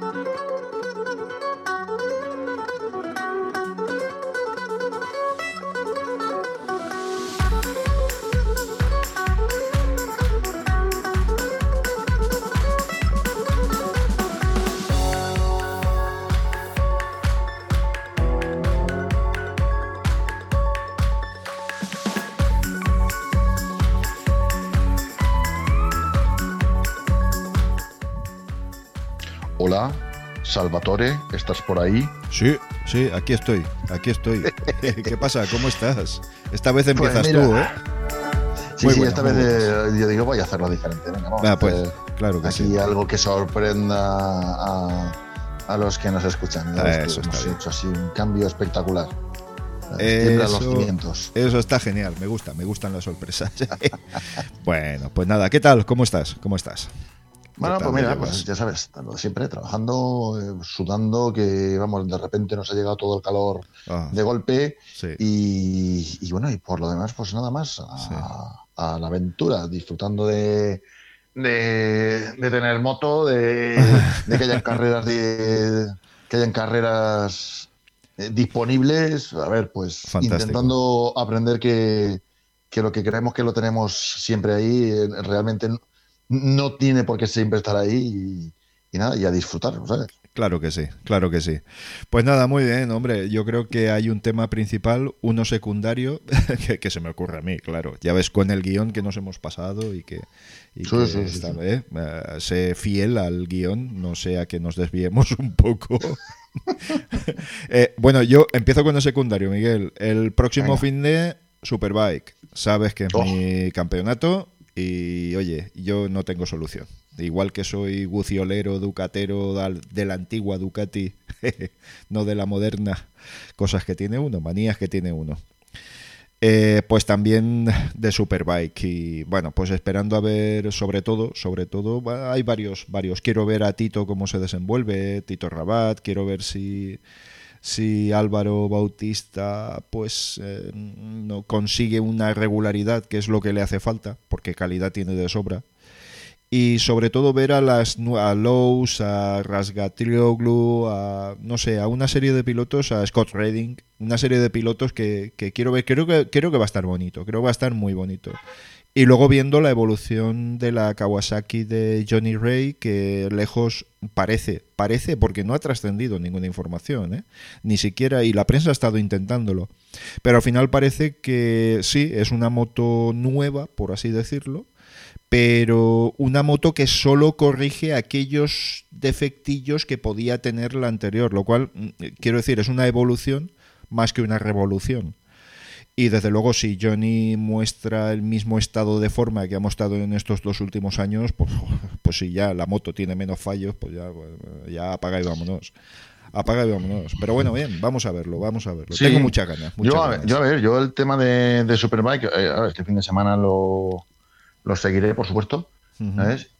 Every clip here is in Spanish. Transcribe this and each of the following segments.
Hola, Salvatore, ¿estás por ahí? Sí, sí, aquí estoy, aquí estoy. ¿Qué pasa? ¿Cómo estás? Esta vez Pues empiezas tú, ¿eh? Sí, Muy sí, esta vez eh, yo digo voy a hacerlo diferente. Venga, vamos Ah, a pues, hacer claro que aquí sí. algo que sorprenda a, a los que nos escuchan. Ah, eso hemos bien. hecho así un cambio espectacular. Tiemblan los Eso, cimientos. eso está genial, me gusta, me gustan las sorpresas. bueno, pues nada, ¿qué tal? ¿Cómo estás? ¿Cómo estás? Bueno, ¿Qué tal pues mira, llevas? pues ya sabes, siempre trabajando, eh, sudando, que vamos, de repente nos ha llegado todo el calor Ah, de golpe sí. y, y bueno, y por lo demás, pues nada más a, Sí. a la aventura, disfrutando de, de, de tener moto, de, de que hayan carreras de que hayan carreras eh, disponibles. A ver, pues Fantástico. intentando aprender que, que lo que creemos que lo tenemos siempre ahí, eh, realmente no tiene por qué siempre estar ahí y, y nada, y a disfrutar, ¿sabes? Claro que sí, claro que sí. Pues nada, muy bien, hombre. Yo creo que hay un tema principal, uno secundario, que, que se me ocurre a mí, claro. Ya ves con el guion que nos hemos pasado y que, y Sí, que sí, sí. ¿eh? Eh, sé fiel al guion, no sea que nos desviemos un poco. Eh, bueno, yo empiezo con el secundario, Miguel. El próximo Venga. fin de Superbike. Sabes que es Oh. mi campeonato y, oye, yo no tengo solución. Igual que soy guciolero, ducatero de la antigua Ducati, no de la moderna, cosas que tiene uno, manías que tiene uno. Eh, pues también de Superbike y bueno, pues esperando a ver sobre todo, sobre todo, hay varios, varios. Quiero ver a Tito cómo se desenvuelve, Tito Rabat, quiero ver si, si Álvaro Bautista pues eh, no consigue una regularidad que es lo que le hace falta, porque calidad tiene de sobra. Y sobre todo ver a las a Lowe's, a Rasgatrioglu, a no sé, a una serie de pilotos, a Scott Redding, una serie de pilotos que, que quiero ver, creo que creo que va a estar bonito, creo que va a estar muy bonito. Y luego viendo la evolución de la Kawasaki de Johnny Ray, que lejos parece, parece, porque no ha trascendido ninguna información, ¿eh? ni siquiera, y la prensa ha estado intentándolo. Pero al final parece que sí, es una moto nueva, por así decirlo, pero una moto que solo corrige aquellos defectillos que podía tener la anterior, lo cual, mm, quiero decir, es una evolución más que una revolución. Y desde luego, si Johnny muestra el mismo estado de forma que ha mostrado en estos dos últimos años, pues, pues si ya la moto tiene menos fallos, pues ya, ya apaga y vámonos. Apaga y vámonos. Pero bueno, bien, vamos a verlo, vamos a verlo. Sí. Tengo muchas ganas. Yo a, ver, yo, a ver, yo el tema de, de Superbike, eh, a ver, este fin de semana lo, lo seguiré, por supuesto.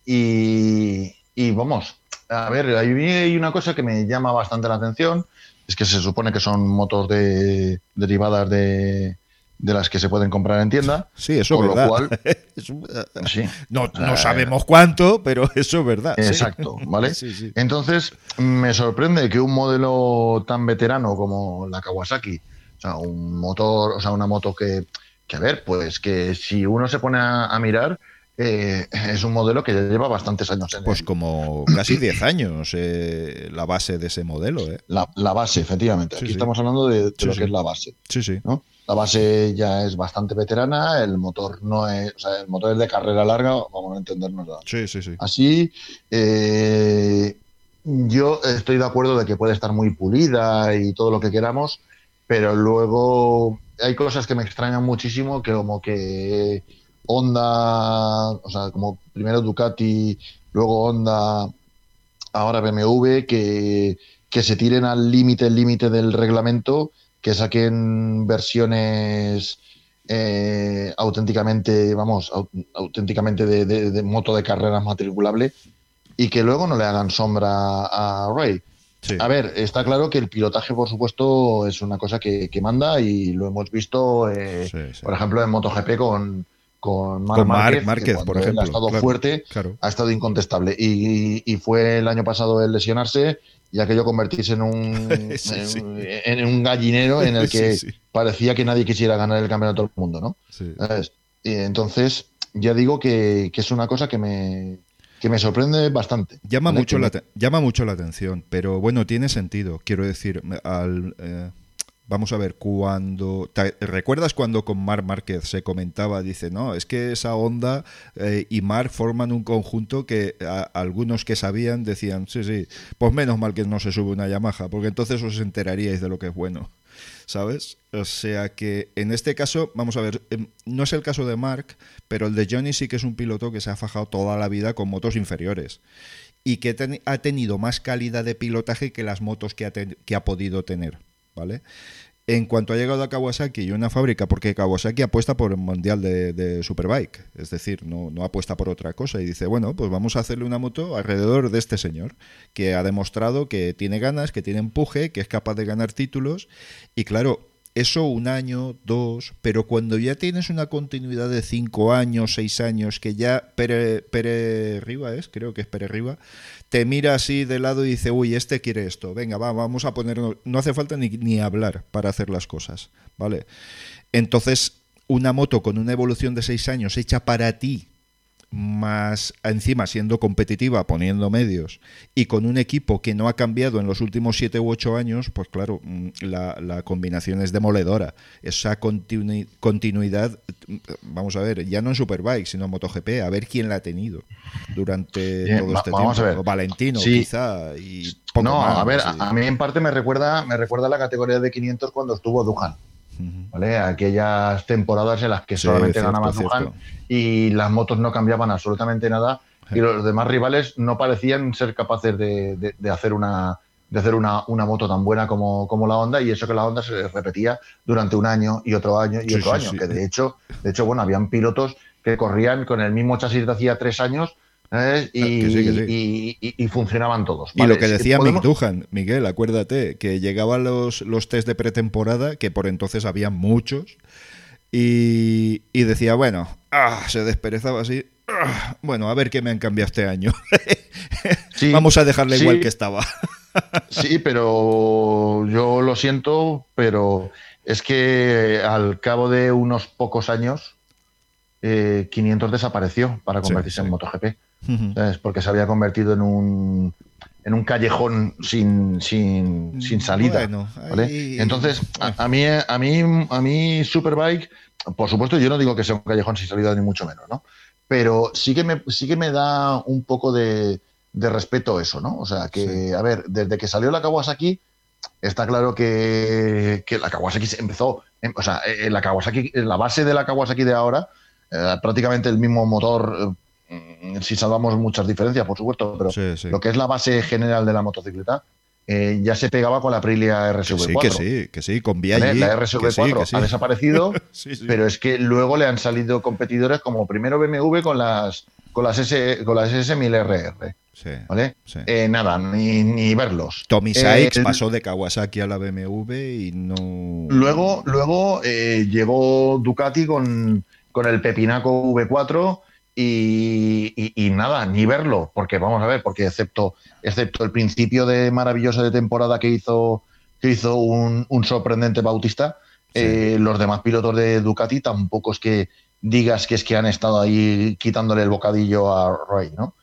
Y, y vamos, a ver, ahí hay una cosa que me llama bastante la atención, es que se supone que son motos de, derivadas de, de las que se pueden comprar en tienda. Sí, eso Con es lo verdad. cual- Es un- Sí, no, no Eh, sabemos cuánto, pero eso es verdad. sí. exacto, ¿vale? Sí, sí. Entonces, me sorprende que un modelo tan veterano como la Kawasaki, o sea, un motor, o sea, una moto que, que a ver, pues que si uno se pone a, a mirar, eh, es un modelo que ya lleva bastantes años en Pues el- como casi 10 años eh, la base de ese modelo, ¿eh? la, la base, efectivamente. Sí, Aquí sí. estamos hablando de, de Sí, lo sí. que es la base. Sí, sí. ¿no? La base ya es bastante veterana, el motor no es, o sea, el motor es de carrera larga, vamos a entendernos. ¿no? Sí, sí, sí. Así, eh, yo estoy de acuerdo de que puede estar muy pulida y todo lo que queramos, pero luego hay cosas que me extrañan muchísimo, que como que Honda, o sea, como primero Ducati, luego Honda, ahora BMW, que, que se tiren al límite, el límite del reglamento, que saquen versiones eh, auténticamente, vamos, au- auténticamente de, de- de moto de carreras matriculable y que luego no le hagan sombra a Ray. Sí. A ver, está claro que el pilotaje, por supuesto, es una cosa que, que manda y lo hemos visto, eh, Sí, sí. por ejemplo, en MotoGP con, con Marc Márquez, Márquez por ejemplo. ha estado fuerte, ha estado incontestable. Y, fue el año pasado el lesionarse y aquello convertirse en un, en, un gallinero en el que parecía que nadie quisiera ganar el campeonato del mundo, ¿no? Y entonces, ya digo que, es una cosa que me, que me sorprende bastante. Llama, mucho la, llama mucho la atención, pero bueno, tiene sentido. Quiero decir, al, eh, Vamos a ver, cuando. ¿Recuerdas cuando con Marc Márquez se comentaba? Dice, no, es que esa onda eh, y Marc forman un conjunto que algunos que sabían decían, sí, sí, pues menos mal que no se sube una Yamaha, porque entonces os enteraríais de lo que es bueno. ¿Sabes? O sea que en este caso, vamos a ver, em, no es el caso de Marc, pero el de Johnny sí que es un piloto que se ha fajado toda la vida con motos inferiores y que ha tenido más calidad de pilotaje que las motos que ha, que ha podido tener. En cuanto ha llegado a Kawasaki y una fábrica, porque Kawasaki apuesta por el mundial de, Superbike, es decir, no, no, apuesta por otra cosa y dice, bueno, pues vamos a hacerle una moto alrededor de este señor, que ha demostrado que tiene ganas, que tiene empuje, que es capaz de ganar títulos y claro, eso un año, dos, pero cuando ya tienes una continuidad de cinco años, seis años, que ya Pere, Pere Riva es, creo que es Pere Riva, te mira así de lado y dice, uy, este quiere esto, venga, va, vamos a ponernos, no hace falta ni, ni hablar para hacer las cosas, ¿vale? Entonces, una moto con una evolución de seis años hecha para ti, más encima siendo competitiva, poniendo medios, y con un equipo que no ha cambiado en los últimos siete u ocho años, pues claro, mm, la, combinación es demoledora. Esa continuidad, vamos a ver, ya no en Superbike, sino en MotoGP, a ver quién la ha tenido durante todo este tiempo. Valentino, quizá. Y no, a ver, a, mí en parte me recuerda, me recuerda la categoría de 500 cuando estuvo Duhan. ¿Vale? Aquellas temporadas en las que solamente ganaba Duhan y las motos no cambiaban absolutamente nada y los demás rivales no parecían ser capaces de, hacer una de hacer una, moto tan buena como, como, la Honda y eso que la Honda se repetía durante un año y otro año y otro año, que de hecho, de hecho, bueno, habían pilotos que corrían con el mismo chasis de hacía tres años y, funcionaban todos. Y lo que decía Miguel, acuérdate, que llegaban los, los test de pretemporada, que por entonces había muchos, y, decía, bueno, ah, se desperezaba así. Ah, bueno, a ver qué me han cambiado este año. Vamos a dejarle igual que estaba. sí, pero yo lo siento, pero es que al cabo de unos pocos años, 500 eh, desapareció para convertirse en MotoGP. Porque se había convertido en un, en un callejón sin, sin, sin salida. Entonces, a, mí, a, mí, a mí Superbike, por supuesto, yo no digo que sea un callejón sin salida, ni mucho menos, ¿no? Pero sí que me, sí que me da un poco de, de respeto eso, ¿no? O sea, que, a ver, desde que salió la Kawasaki, está claro que, que la Kawasaki empezó, o sea, eh, la Kawasaki, la base de la Kawasaki de ahora, eh, prácticamente el mismo motor Mm, si salvamos muchas diferencias, por supuesto, pero lo que es la base general de la motocicleta eh, ya se pegaba con la Aprilia RSV4. Que sí, que sí, con Viaggi. La RSV4 ha desaparecido, pero es que luego le han salido competidores como primero BMW con las con las S con las S1000RR. ¿Vale? Eh, nada, ni, verlos. Tommy Sykes eh, pasó de Kawasaki a la BMW y no. Luego, luego llegó Ducati con, con el Pepinaco V4 y, nada, ni verlo, porque vamos a ver, porque excepto, excepto el principio de maravilloso de temporada que hizo, que hizo un, sorprendente Bautista, eh, los demás pilotos de Ducati tampoco es que digas que es que han estado ahí quitándole el bocadillo a Roy, ¿no?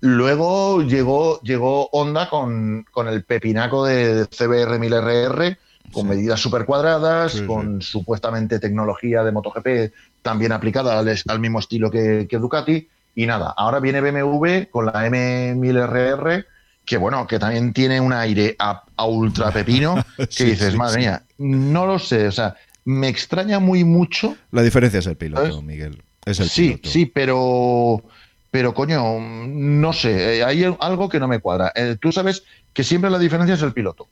Luego llegó, llegó Honda con, con el pepinaco de CBR 1000RR, con medidas super cuadradas, con supuestamente tecnología de MotoGP también aplicada al, mismo estilo que, Ducati. Y nada, ahora viene BMW con la M1000RR, que bueno, que también tiene un aire a, ultra pepino, que dices, madre mía, no lo sé, o sea, me extraña muy mucho. La diferencia es el piloto, Miguel. Es el sí, sí, pero, pero coño, no sé, eh, hay algo que no me cuadra. Eh, tú sabes que siempre la diferencia es el piloto,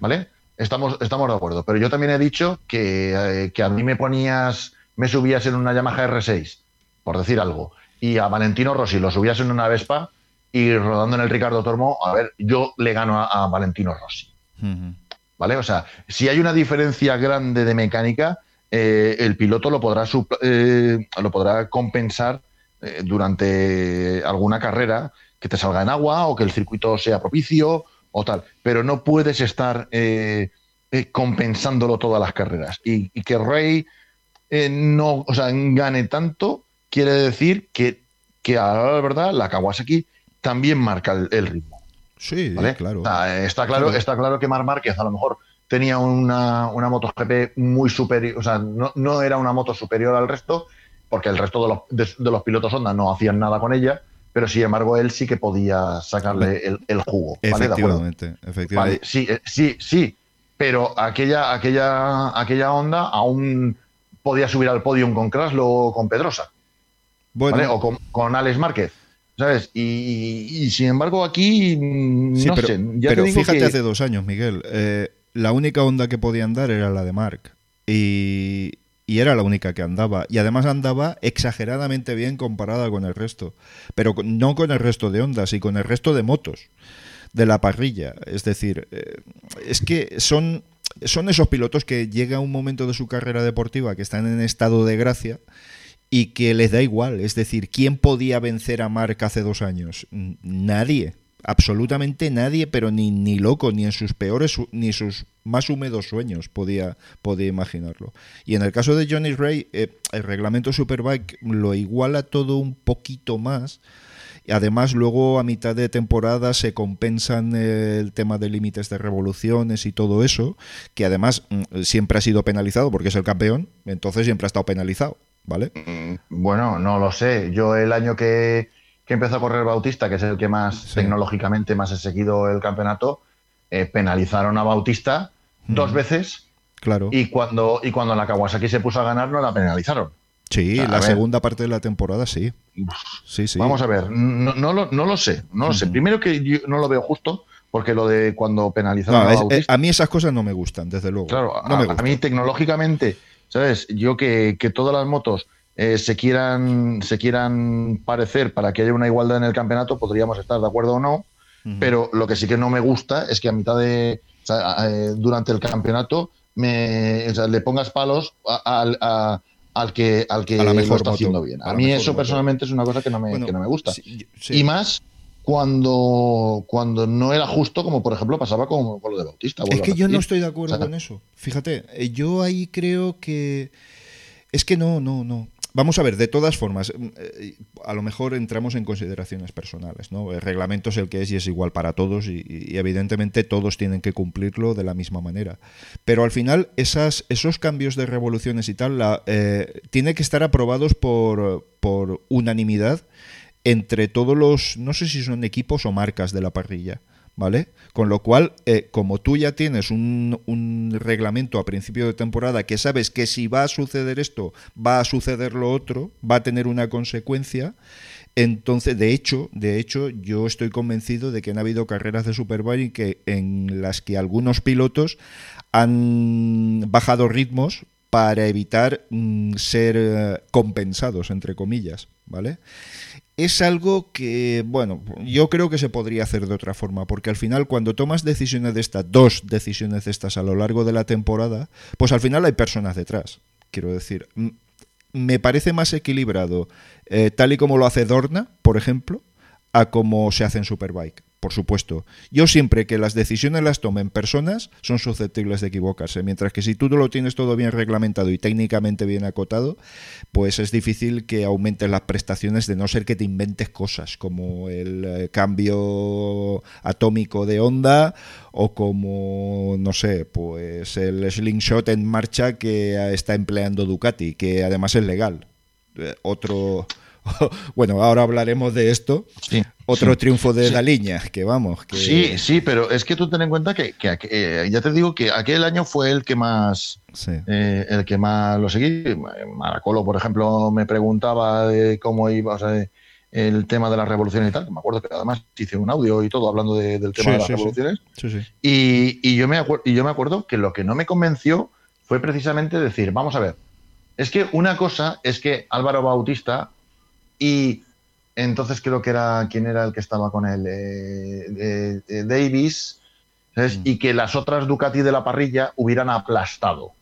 ¿vale? Estamos, estamos de acuerdo, pero yo también he dicho que, eh, que a mí me ponías me subías en una Yamaha R6, por decir algo, y a Valentino Rossi lo subías en una Vespa y rodando en el Ricardo Tormo, a ver, yo le gano a, Valentino Rossi. ¿Vale? O sea, si hay una diferencia grande de mecánica, eh, el piloto lo podrá, eh, lo podrá compensar eh, durante alguna carrera que te salga en agua o que el circuito sea propicio o tal, pero no puedes estar compensándolo todas las carreras. Y, que Rey no, o sea, gane tanto quiere decir que, que a la verdad la Kawasaki también marca el, ritmo. Sí, claro. está claro. Está claro que Mar Márquez a lo mejor tenía una, una GP muy superior, o sea, no, era una moto superior al resto, porque el resto de los, de, los pilotos Honda no hacían nada con ella, pero sin embargo él sí que podía sacarle el, jugo. Efectivamente, efectivamente. sí, eh, sí, sí, pero aquella, aquella, aquella Honda aún podía subir al podio con Kraslo o con Pedrosa. Bueno. O con, con Alex Márquez. ¿Sabes? Y, sin embargo aquí, mm, no pero, sé. pero fíjate hace dos años, Miguel. Eh, la única onda que podía andar era la de Mark. Y, era la única que andaba. Y además andaba exageradamente bien comparada con el resto. Pero no con el resto de ondas, y con el resto de motos de la parrilla. Es decir, eh, es que son, son esos pilotos que llega un momento de su carrera deportiva que están en estado de gracia y que les da igual. Es decir, ¿quién podía vencer a Mark hace dos años? Nadie absolutamente nadie, pero ni, ni loco, ni en sus peores, ni sus más húmedos sueños podía, podía imaginarlo. Y en el caso de Johnny Ray, eh, el reglamento Superbike lo iguala todo un poquito más. Además, luego a mitad de temporada se compensan el tema de límites de revoluciones y todo eso, que además mm, siempre ha sido penalizado porque es el campeón, entonces siempre ha estado penalizado, ¿vale? Mm, bueno, no lo sé. Yo el año que, que empezó a correr Bautista, que es el que más tecnológicamente más ha seguido el campeonato, eh, penalizaron a Bautista dos veces. Claro. Y cuando, y cuando la Kawasaki se puso a ganar, no la penalizaron. Sí, la segunda parte de la temporada sí. Sí, sí. Vamos a ver, no, no, lo, no lo sé, no lo sé. Primero que yo no lo veo justo, porque lo de cuando penalizaron a Bautista. a mí esas cosas no me gustan, desde luego. Claro, a, mí tecnológicamente, ¿sabes? Yo que, que todas las motos eh, se, quieran, se quieran parecer para que haya una igualdad en el campeonato, podríamos estar de acuerdo o no, pero lo que sí que no me gusta es que a mitad de, eh, durante el campeonato, me, le pongas palos al que, al que lo está haciendo bien. A, mí eso personalmente es una cosa que no me, que no me gusta. Y más cuando, cuando no era justo, como por ejemplo pasaba con, con lo de Bautista. Es que yo no estoy de acuerdo con eso. Fíjate, eh, yo ahí creo que... Es que no, no, no. Vamos a ver, de todas formas, mm, eh, a lo mejor entramos en consideraciones personales, ¿no? El reglamento es el que es y es igual para todos y, evidentemente todos tienen que cumplirlo de la misma manera. Pero al final esas, esos cambios de revoluciones y tal la, eh, tienen que estar aprobados por, por unanimidad entre todos los, no sé si son equipos o marcas de la parrilla. ¿Vale? Con lo cual, eh, como tú ya tienes un, reglamento a principio de temporada que sabes que si va a suceder esto, va a suceder lo otro, va a tener una consecuencia, entonces, de hecho, de hecho, yo estoy convencido de que han habido carreras de Superbike en las que algunos pilotos han bajado ritmos para evitar mm, ser eh, compensados, entre comillas, ¿vale? es algo que, bueno, yo creo que se podría hacer de otra forma, porque al final cuando tomas decisiones de estas, dos decisiones de estas a lo largo de la temporada, pues al final hay personas detrás, quiero decir. Me parece más equilibrado, eh, tal y como lo hace Dorna, por ejemplo, a como se hace en Superbike por supuesto. Yo siempre que las decisiones las tomen personas son susceptibles de equivocarse, mientras que si tú lo tienes todo bien reglamentado y técnicamente bien acotado, pues es difícil que aumentes las prestaciones de no ser que te inventes cosas como el eh, cambio atómico de onda o como, no sé, pues el slingshot en marcha que está empleando Ducati, que además es legal. Eh, otro bueno, ahora hablaremos de esto. Otro triunfo de la línea, que vamos. Sí, sí, pero es que tú ten en cuenta que, eh, ya te digo que aquel año fue el que más eh, el que más lo seguí. Maracolo, por ejemplo, me preguntaba de cómo iba el tema de la revolución y tal. Me acuerdo que además hice un audio y todo hablando del tema de las revoluciones. Y, y, yo me y yo me acuerdo que lo que no me convenció fue precisamente decir, vamos a ver, es que una cosa es que Álvaro Bautista y entonces creo que era quién era el que estaba con él, eh, eh, Davis, mm. y que las otras Ducati de la parrilla hubieran aplastado.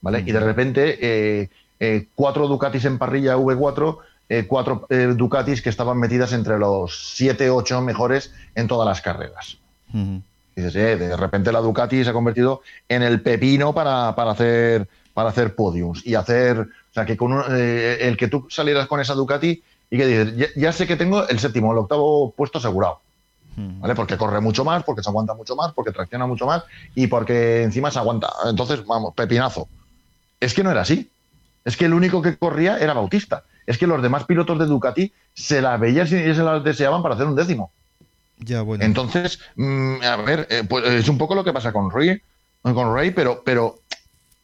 ¿vale? Y de repente, eh, eh, cuatro Ducatis en parrilla V4, eh, cuatro Ducatis que estaban metidas entre los siete, ocho mejores en todas las carreras. dices, de repente la Ducati se ha convertido en el pepino para, hacer para hacer podiums y hacer, o sea, que con el que tú salieras con esa Ducati y que dices, ya, sé que tengo el séptimo, el octavo puesto asegurado. ¿Vale? Porque corre mucho más, porque se aguanta mucho más, porque tracciona mucho más y porque encima se aguanta. Entonces, vamos, pepinazo. Es que no era así. Es que el único que corría era Bautista. Es que los demás pilotos de Ducati se las veían y se las deseaban para hacer un décimo. Ya, bueno. Entonces, mm, a ver, eh, pues es un poco lo que pasa con Rey, con Rey pero, pero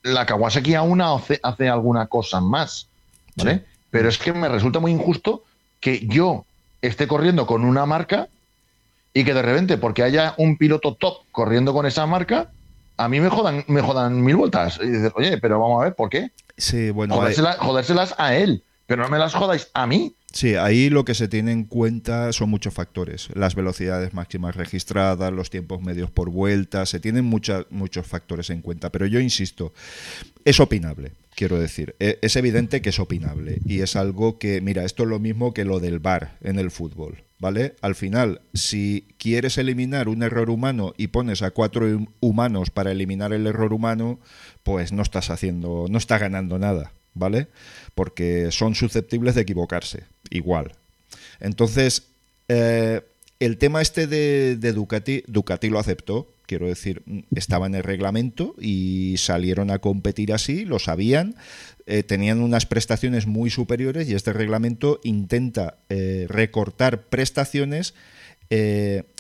la Kawasaki aún hace, hace alguna cosa más. ¿Vale? Pero es que me resulta muy injusto que yo esté corriendo con una marca y que de repente, porque haya un piloto top corriendo con esa marca, a mí me jodan, me jodan mil vueltas. Y dices, oye, pero vamos a ver, ¿por qué? Sí, bueno. jodérselas a él, pero no me las jodáis a mí. Sí, ahí lo que se tiene en cuenta son muchos factores. Las velocidades máximas registradas, los tiempos medios por vuelta, se tienen muchos factores en cuenta. Pero yo insisto, es opinable, quiero decir. E, es evidente que es opinable. Y es algo que, mira, esto es lo mismo que lo del bar en el fútbol. ¿Vale? Al final, si quieres eliminar un error humano y pones a cuatro humanos para eliminar el error humano, pues no estás haciendo, no estás ganando nada. ¿Vale? Porque son susceptibles de equivocarse, igual. Entonces, eh, el tema este de, Ducati, Ducati lo aceptó, quiero decir, estaba en el reglamento y salieron a competir así, lo sabían, eh, tenían unas prestaciones muy superiores y este reglamento intenta eh, recortar prestaciones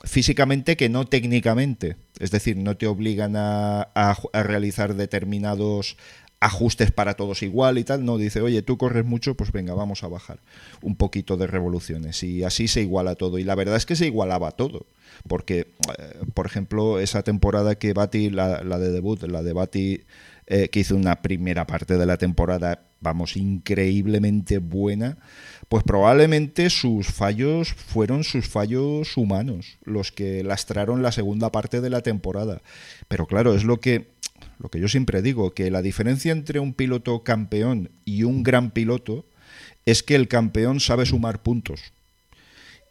físicamente que no técnicamente. Es decir, no te obligan a, a realizar determinados ajustes para todos igual y tal, no, dice, oye, tú corres mucho, pues venga, vamos a bajar un poquito de revoluciones y así se iguala todo. Y la verdad es que se igualaba todo, porque, eh, por ejemplo, esa temporada que Bati, la, de debut, la de Bati, eh, que hizo una primera parte de la temporada, vamos, increíblemente buena, pues probablemente sus fallos fueron sus fallos humanos, los que lastraron la segunda parte de la temporada. Pero claro, es lo que lo que yo siempre digo, que la diferencia entre un piloto campeón y un gran piloto es que el campeón sabe sumar puntos.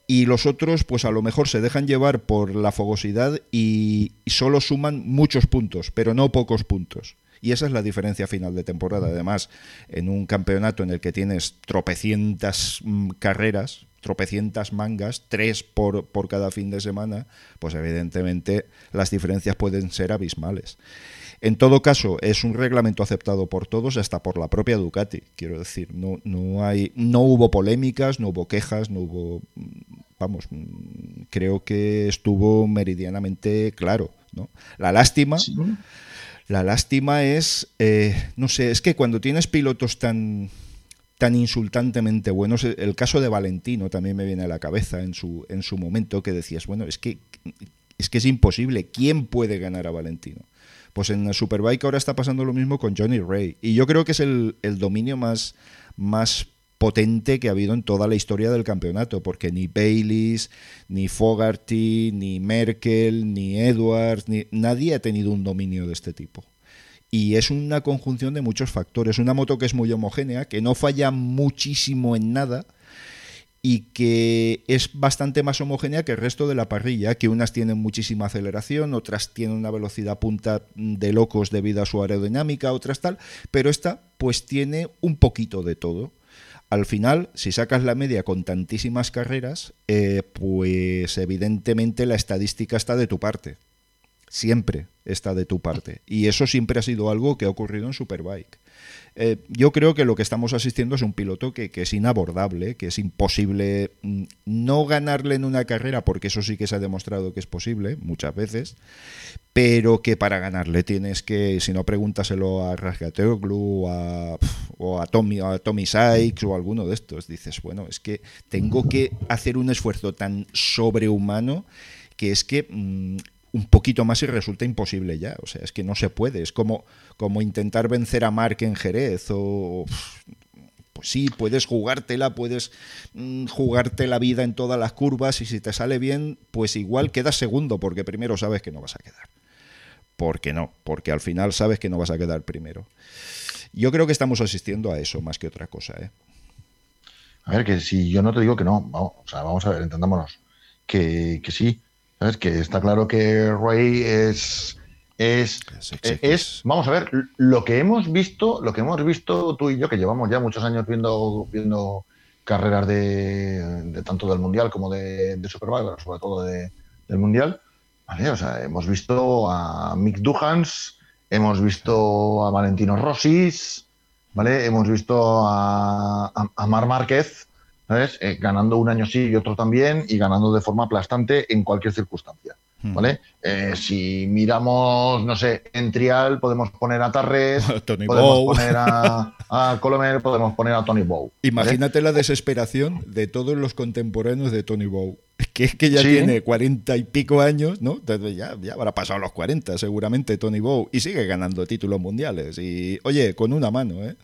Y los otros, pues a lo mejor se dejan llevar por la fogosidad y, solo suman muchos puntos, pero no pocos puntos. Y esa es la diferencia final de temporada. Además, en un campeonato en el que tienes tropecientas mm, carreras, tropecientas mangas, tres por, por cada fin de semana, pues evidentemente las diferencias pueden ser abismales. En todo caso, es un reglamento aceptado por todos, hasta por la propia Ducati. Quiero decir, no, no, hay, no hubo polémicas, no hubo quejas, no hubo. Vamos, creo que estuvo meridianamente claro. ¿no? La lástima. La lástima es, eh, no sé, es que cuando tienes pilotos tan, tan insultantemente buenos, el caso de Valentino también me viene a la cabeza en su, en su momento, que decías, bueno, es que, es que es imposible, ¿quién puede ganar a Valentino? Pues en la Superbike ahora está pasando lo mismo con Johnny Ray. Y yo creo que es el, dominio más, más potente que ha habido en toda la historia del campeonato, porque ni Bayliss, ni Fogarty, ni Merkel, ni Edwards, ni, nadie ha tenido un dominio de este tipo. Y es una conjunción de muchos factores. Una moto que es muy homogénea, que no falla muchísimo en nada, y que es bastante más homogénea que el resto de la parrilla, que unas tienen muchísima aceleración, otras tienen una velocidad punta de locos debido a su aerodinámica, otras tal, pero esta pues tiene un poquito de todo. Al final, si sacas la media con tantísimas carreras, eh, pues evidentemente la estadística está de tu parte. Siempre está de tu parte. Y eso siempre ha sido algo que ha ocurrido en Superbike. Eh, yo creo que lo que estamos asistiendo es un piloto que, es inabordable, que es imposible mm, no ganarle en una carrera, porque eso sí que se ha demostrado que es posible muchas veces, pero que para ganarle tienes que, si no pregúntaselo a Rasgateoglu a, o a Tommy, a Tommy Sykes o alguno de estos, dices, bueno, es que tengo que hacer un esfuerzo tan sobrehumano que es que mm, un poquito más y resulta imposible ya. O sea, es que no se puede. Es como, como intentar vencer a Mark en Jerez o... Pues sí, puedes jugártela, puedes mm, jugarte la vida en todas las curvas y si te sale bien, pues igual quedas segundo porque primero sabes que no vas a quedar. porque no, porque al final sabes que no vas a quedar primero. Yo creo que estamos asistiendo a eso más que otra cosa. ¿eh? A ver, que si yo no te digo que no, vamos, vamos a ver, entendámonos, que, que sí, ¿sabes? Que está claro que Ray es, es, es, vamos a ver, lo que hemos visto, lo que hemos visto tú y yo, que llevamos ya muchos años viendo, viendo carreras de, tanto del Mundial como de, de Superbike, sobre todo de, del Mundial, ¿vale? O sea, hemos visto a Mick Duhans, hemos visto a Valentino Rossis, ¿vale? Hemos visto a, a, Mar Márquez, ¿sabes? Eh, ganando un año sí y otro también, y ganando de forma aplastante en cualquier circunstancia. Hmm. ¿Vale? Eh, si miramos, no sé, en Trial podemos poner a Tarres, podemos poner a, a, Colomer, podemos poner a Tony Bow. Imagínate la desesperación de todos los contemporáneos de Tony Bow que es que ya tiene cuarenta y pico años, ¿no? ya, ya habrá pasado los cuarenta seguramente Tony Bow y sigue ganando títulos mundiales. Y oye, con una mano, ¿eh?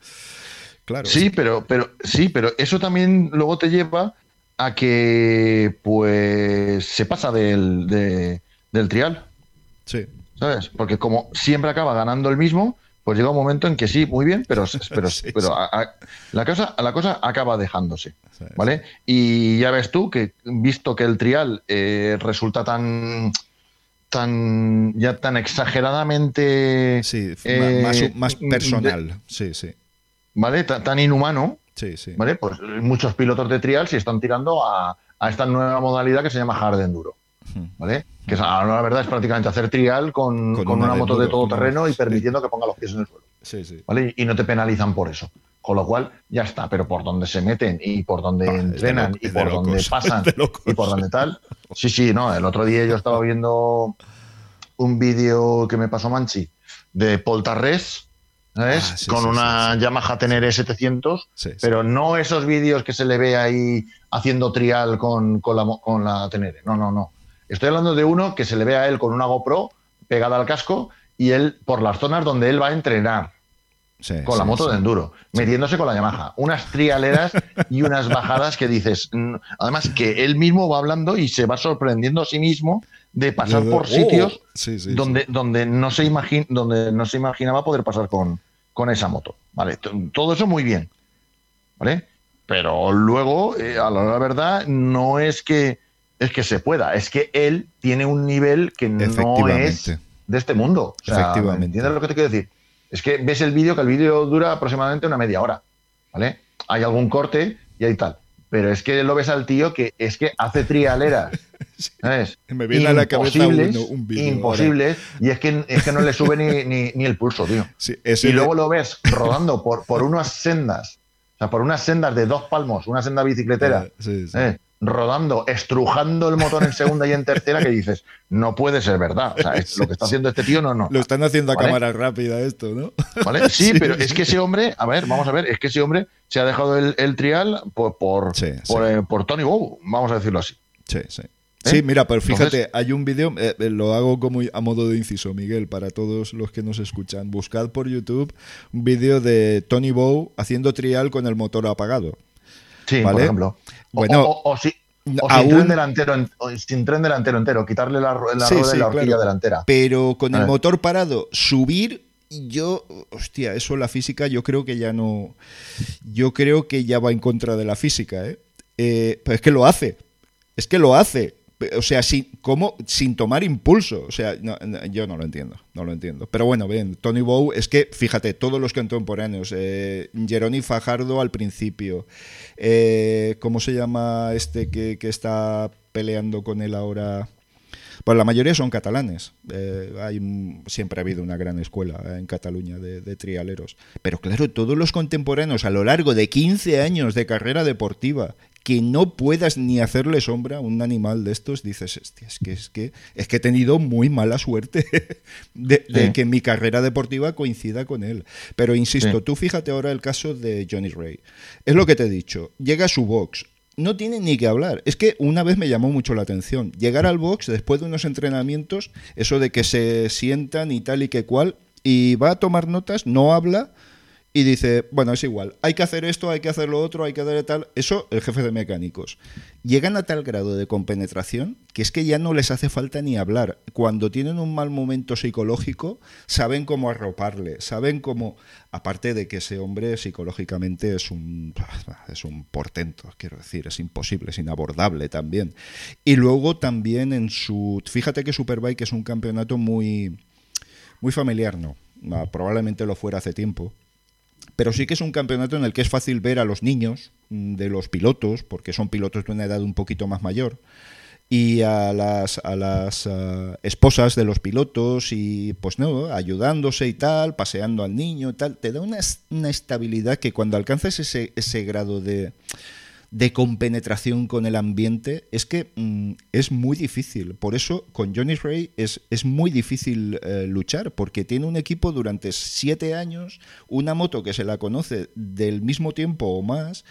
Claro. Sí, pero, pero, sí, pero eso también luego te lleva a que pues se pasa del, del trial. Sí. ¿Sabes? Porque como siempre acaba ganando el mismo, pues llega un momento en que sí, muy bien, pero, pero, pero la, cosa, la cosa acaba dejándose. ¿Vale? Y ya ves tú que, visto que el trial eh, resulta tan tan ya tan exageradamente sí, eh, más, personal sí sí vale tan, inhumano sí sí vale pues muchos pilotos de trial se están tirando a, a esta nueva modalidad que se llama hard enduro ¿vale? Que la verdad es prácticamente hacer trial con, una, moto de todo terreno y permitiendo que ponga los pies en el suelo. ¿vale? Y no te penalizan por eso. Con lo cual, ya está, pero por donde se meten y por donde ah, entrenan y por donde pasan y por donde tal. Sí, sí, no. El otro día yo estaba viendo un vídeo que me pasó Manchi de Poltarres, ¿sabes? Ah, con una Yamaha Tenere 700, pero no esos vídeos que se le ve ahí haciendo trial con, con, la, con la Tenere. No, no, no. Estoy hablando de uno que se le ve a él con una GoPro pegada al casco y él por las zonas donde él va a entrenar. con la moto de enduro, metiéndose con la Yamaha. Unas trialeras y unas bajadas que dices. Además, que él mismo va hablando y se va sorprendiendo a sí mismo de pasar por oh, sitios donde, donde, no se donde no se imaginaba poder pasar con, con esa moto. ¿vale? Todo eso muy bien. ¿vale? Pero luego, eh, a la verdad, no es que es que se pueda, es que él tiene un nivel que no es de este mundo. O Efectivamente. entiendes lo que te quiero decir? Es que ves el vídeo, que el vídeo dura aproximadamente una media hora, ¿vale? Hay algún corte y hay tal. Pero es que lo ves al tío que es que hace trialeras. ¿Sabes? Me viene a la cabeza un vídeo. Imposibles. Y es que, es que no le sube ni, ni, el pulso, tío. y luego lo ves rodando por, por unas sendas. O sea, por unas sendas de dos palmos, una senda bicicletera. Sí, sí. ¿eh? rodando, estrujando el motor en segunda y en tercera, que dices, no puede ser verdad. O sea, lo que está haciendo este tío no, no. Lo están haciendo a cámara rápida esto, ¿no? ¿Vale? Sí, pero es que ese hombre, a ver, vamos a ver, es que ese hombre se ha dejado el, trial por, por, eh, por, Tony Bow, vamos a decirlo así. Sí, sí. ¿Eh? Sí, mira, pero fíjate, hay un vídeo, eh, lo hago como a modo de inciso, Miguel, para todos los que nos escuchan. Buscad por YouTube un vídeo de Tony Bow haciendo trial con el motor apagado. Sí, por ejemplo. Bueno, o, sin, tren delantero, sin tren delantero entero, quitarle la, rueda y la horquilla delantera. Pero con el motor parado, subir yo, hostia, eso la física yo creo que ya no, yo creo que ya va en contra de la física, ¿eh? eh pero es que lo hace, es que lo hace. O sea, sin, ¿cómo? sin tomar impulso. O sea, yo no lo entiendo, no lo entiendo. Pero bueno, bien, Tony Bow, es que, fíjate, todos los contemporáneos, eh, Geroni Fajardo al principio, eh, ¿cómo se llama este que, está peleando con él ahora? Pues la mayoría son catalanes. Eh, hay, siempre ha habido una gran escuela en Cataluña de, de, trialeros. Pero claro, todos los contemporáneos a lo largo de 15 años de carrera deportiva que no puedas ni hacerle sombra a un animal de estos, dices, es que, es que, es que he tenido muy mala suerte de, que mi carrera deportiva coincida con él. Pero insisto, tú fíjate ahora el caso de Johnny Ray. Es lo que te he dicho, llega a su box, no tiene ni que hablar. Es que una vez me llamó mucho la atención. Llegar al box después de unos entrenamientos, eso de que se sientan y tal y que cual, y va a tomar notas, no habla y dice, bueno, es igual, hay que hacer esto, hay que hacer lo otro, hay que hacer tal. Eso, el jefe de mecánicos. Llegan a tal grado de compenetración que es que ya no les hace falta ni hablar. Cuando tienen un mal momento psicológico, saben cómo arroparle, saben cómo... Aparte de que ese hombre psicológicamente es un, es un portento, quiero decir, es imposible, es inabordable también. Y luego también en su... Fíjate que Superbike es un campeonato muy, muy familiar, ¿no? Ah, probablemente lo fuera hace tiempo, pero sí que es un campeonato en el que es fácil ver a los niños mm, de los pilotos, porque son pilotos de una edad un poquito más mayor, y a las, a las ah, esposas de los pilotos y pues no, ayudándose y tal, paseando al niño y tal, te da una, una estabilidad que cuando alcanzas ese, ese grado de, de compenetración con el ambiente, es que mm, es muy difícil. Por eso con Johnny Ray es, es muy difícil eh, luchar, porque tiene un equipo durante siete años, una moto que se la conoce del mismo tiempo o más,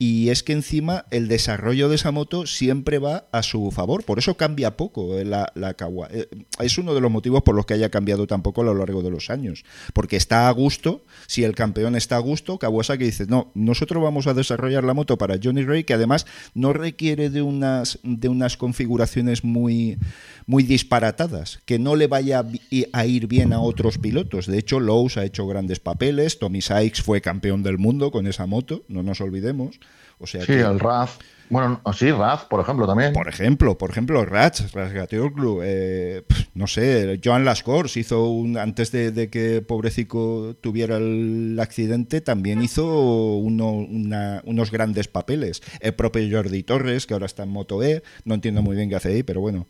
y es que encima el desarrollo de esa moto siempre va a su favor, por eso cambia poco eh, la, la eh, Es uno de los motivos por los que haya cambiado tampoco a lo largo de los años, porque está a gusto, si el campeón está a gusto, Kawasaki dice, no, nosotros vamos a desarrollar la moto para Johnny Ray, que además no requiere de unas, de unas configuraciones muy, muy disparatadas, que no le vaya a ir bien a otros pilotos. De hecho, Lowe's ha hecho grandes papeles, Tommy Sykes fue campeón del mundo con esa moto, no nos olvidemos. O sea sí, el RAF. Bueno, sí, RAF, por ejemplo, también. Por ejemplo, por ejemplo, Rats, Rasgateoglu, eh, no sé, Joan Lascors hizo un, antes de, que Pobrecico tuviera el accidente, también hizo unos grandes papeles. El propio Jordi Torres, que ahora está en Moto E, no entiendo muy bien qué hace ahí, pero bueno,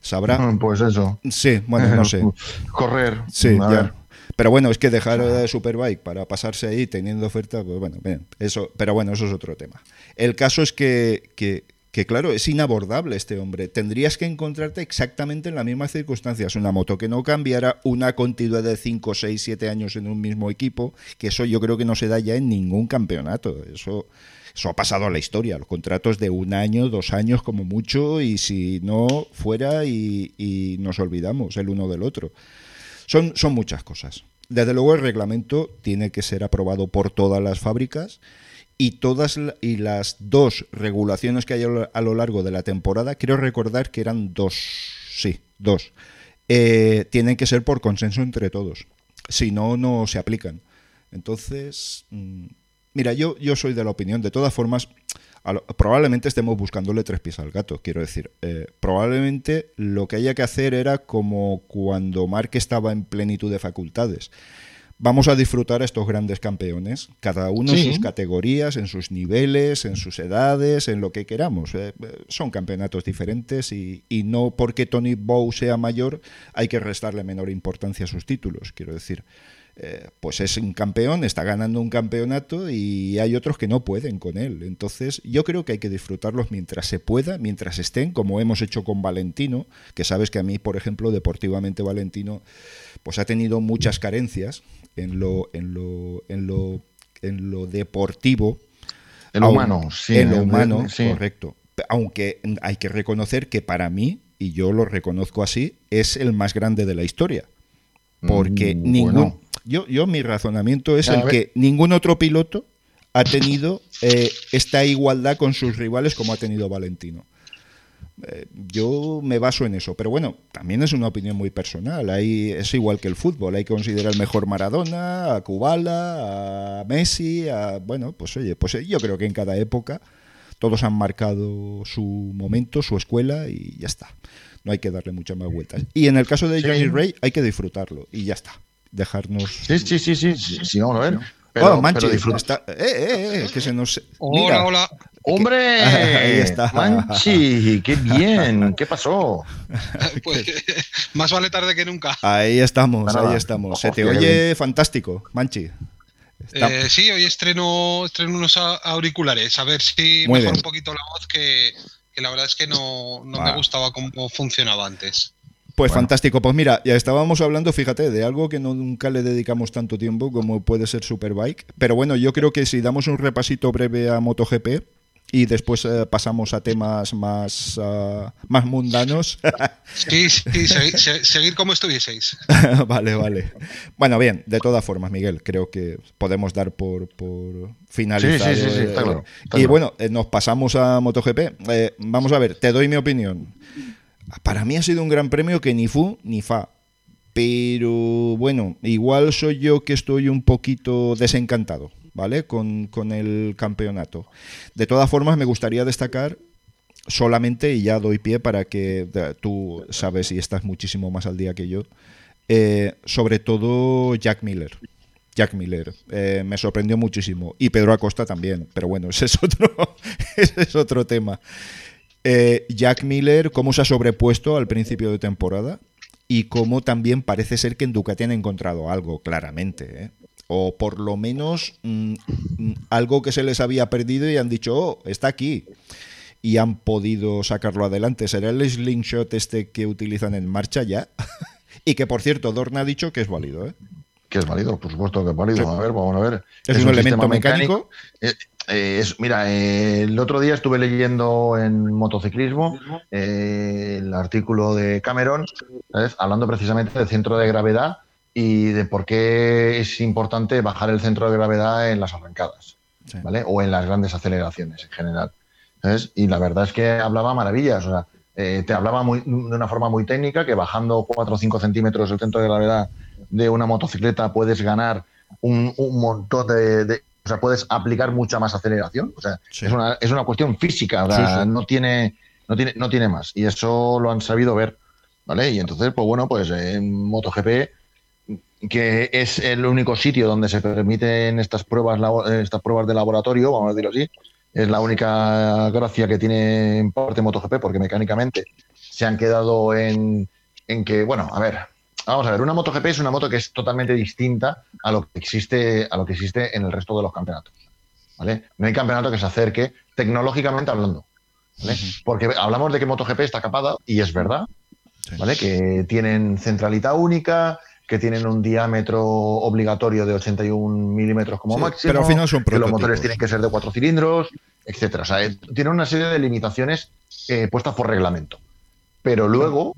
sabrá. Pues eso. Sí, bueno, no sé. Correr. Sí, ya. Pero bueno, es que dejar de Superbike para pasarse ahí teniendo oferta, pues bueno, eso, pero bueno, eso es otro tema. El caso es que, que, que, claro, es inabordable este hombre. Tendrías que encontrarte exactamente en las mismas circunstancias. Una moto que no cambiara, una continuidad de 5, 6, 7 años en un mismo equipo, que eso yo creo que no se da ya en ningún campeonato. Eso, eso ha pasado a la historia. Los contratos de un año, dos años como mucho, y si no, fuera y, y nos olvidamos el uno del otro. Son, son muchas cosas. Desde luego el reglamento tiene que ser aprobado por todas las fábricas y todas y las dos regulaciones que hay a lo largo de la temporada, quiero recordar que eran dos, sí, dos, eh, tienen que ser por consenso entre todos. Si no, no se aplican. Entonces, mm, mira, yo, yo soy de la opinión, de todas formas, probablemente estemos buscándole tres pies al gato, quiero decir. Eh, probablemente lo que haya que hacer era como cuando Mark estaba en plenitud de facultades. Vamos a disfrutar a estos grandes campeones, cada uno en sus categorías, en sus niveles, en sus edades, en lo que queramos. Eh, son campeonatos diferentes y, y, no porque Tony Bow sea mayor hay que restarle menor importancia a sus títulos, quiero decir. Eh, pues es un campeón, está ganando un campeonato y hay otros que no pueden con él. Entonces yo creo que hay que disfrutarlos mientras se pueda, mientras estén, como hemos hecho con Valentino, que sabes que a mí, por ejemplo, deportivamente Valentino, pues ha tenido muchas carencias en lo, en lo, en lo, en lo deportivo. En lo humano, sí. En lo humano, correcto. Aunque hay que reconocer que para mí, y yo lo reconozco así, es el más grande de la historia. Porque mm, ningún, yo, yo mi razonamiento es el que ningún otro piloto ha tenido eh, esta igualdad con sus rivales como ha tenido Valentino. Eh, yo me baso en eso, pero bueno, también es una opinión muy personal. Ahí es igual que el fútbol, hay que considerar el mejor Maradona, a Kubala, a Messi, a bueno, pues oye, pues yo creo que en cada época todos han marcado su momento, su escuela y ya está. No hay que darle muchas más vueltas. Y en el caso de Johnny Ray hay que disfrutarlo y ya está dejarnos. Sí, sí, sí, sí, sí, sí vamos a ver. Pero, oh, Manchi, está... eh, eh, eh, que se nos. Hola, hola. ¡Hombre! Ahí está. Manchi, qué bien. ¿Qué pasó? pues más vale tarde que nunca. Ahí estamos, ahí estamos. Se te oye fantástico, Manchi. Eh, sí, hoy estreno, estreno unos auriculares, a ver si mejora un poquito la voz, que, que, la verdad es que no, no me gustaba cómo funcionaba antes. Pues fantástico. Pues mira, ya estábamos hablando, fíjate, de algo que nunca le dedicamos tanto tiempo como puede ser Superbike. Pero bueno, yo creo que si damos un repasito breve a MotoGP, y después eh, pasamos a temas más, ah, más mundanos. sí, sí, seguir como estuvieseis. vale, vale. Bueno, bien, de todas formas, Miguel, creo que podemos dar por, por finalizado. Sí, sí, sí, está claro, y bueno, eh, nos pasamos a MotoGP. Eh, vamos a ver, te doy mi opinión. Para mí ha sido un gran premio que ni fu ni fa. Pero bueno, igual soy yo que estoy un poquito desencantado. ¿vale? Con, el campeonato. De todas formas, me gustaría destacar solamente, y ya doy pie para que tú sabes y estás muchísimo más al día que yo, eh, sobre todo Jack Miller. Jack Miller. Eh, me sorprendió muchísimo. Y Pedro Acosta también. Pero bueno, ese es otro, ese es otro tema. Eh, Jack Miller, cómo se ha sobrepuesto al principio de temporada y cómo también parece ser que en Ducati han encontrado algo, claramente o por lo menos mm, mm, algo que se les había perdido y han dicho, oh, está aquí. Y han podido sacarlo adelante. ¿Será el slingshot este que utilizan en marcha ya? y que, por cierto, Dorn ha dicho que es válido, ¿eh? Que es válido, por supuesto que es válido. A ver, vamos a ver. Es, un, elemento mecánico. Eh, eh, mira, el otro día estuve leyendo en motociclismo el artículo de Cameron, hablando precisamente del centro de gravedad y de por qué es importante bajar el centro de gravedad en las arrancadas, ¿vale? O en las grandes aceleraciones en general. Y la verdad es que hablaba maravillas, o sea, eh, te hablaba muy, de una forma muy técnica que bajando 4 o 5 centímetros el centro de gravedad de una motocicleta puedes ganar un, montón de, O sea, puedes aplicar mucha más aceleración. O sea, es, una, es una cuestión física, no, tiene, no, tiene, no tiene más. Y eso lo han sabido ver, ¿vale? Y entonces, pues bueno, pues en MotoGP que es el único sitio donde se permiten estas pruebas, estas pruebas de laboratorio, vamos a decirlo así. Es la única gracia que tiene en parte MotoGP, porque mecánicamente se han quedado en, en que, bueno, a ver, vamos a ver, una MotoGP es una moto que es totalmente distinta a lo que existe, a lo que existe en el resto de los campeonatos. ¿Vale? No hay campeonato que se acerque tecnológicamente hablando. Porque hablamos de que MotoGP está capada, y es verdad, ¿vale? Que tienen centralidad única, que tienen un diámetro obligatorio de 81 milímetros como máximo, pero al final son que los motores tienen que ser de cuatro cilindros, etcétera. O sea, eh, tiene una serie de limitaciones eh, puestas por reglamento. Pero luego,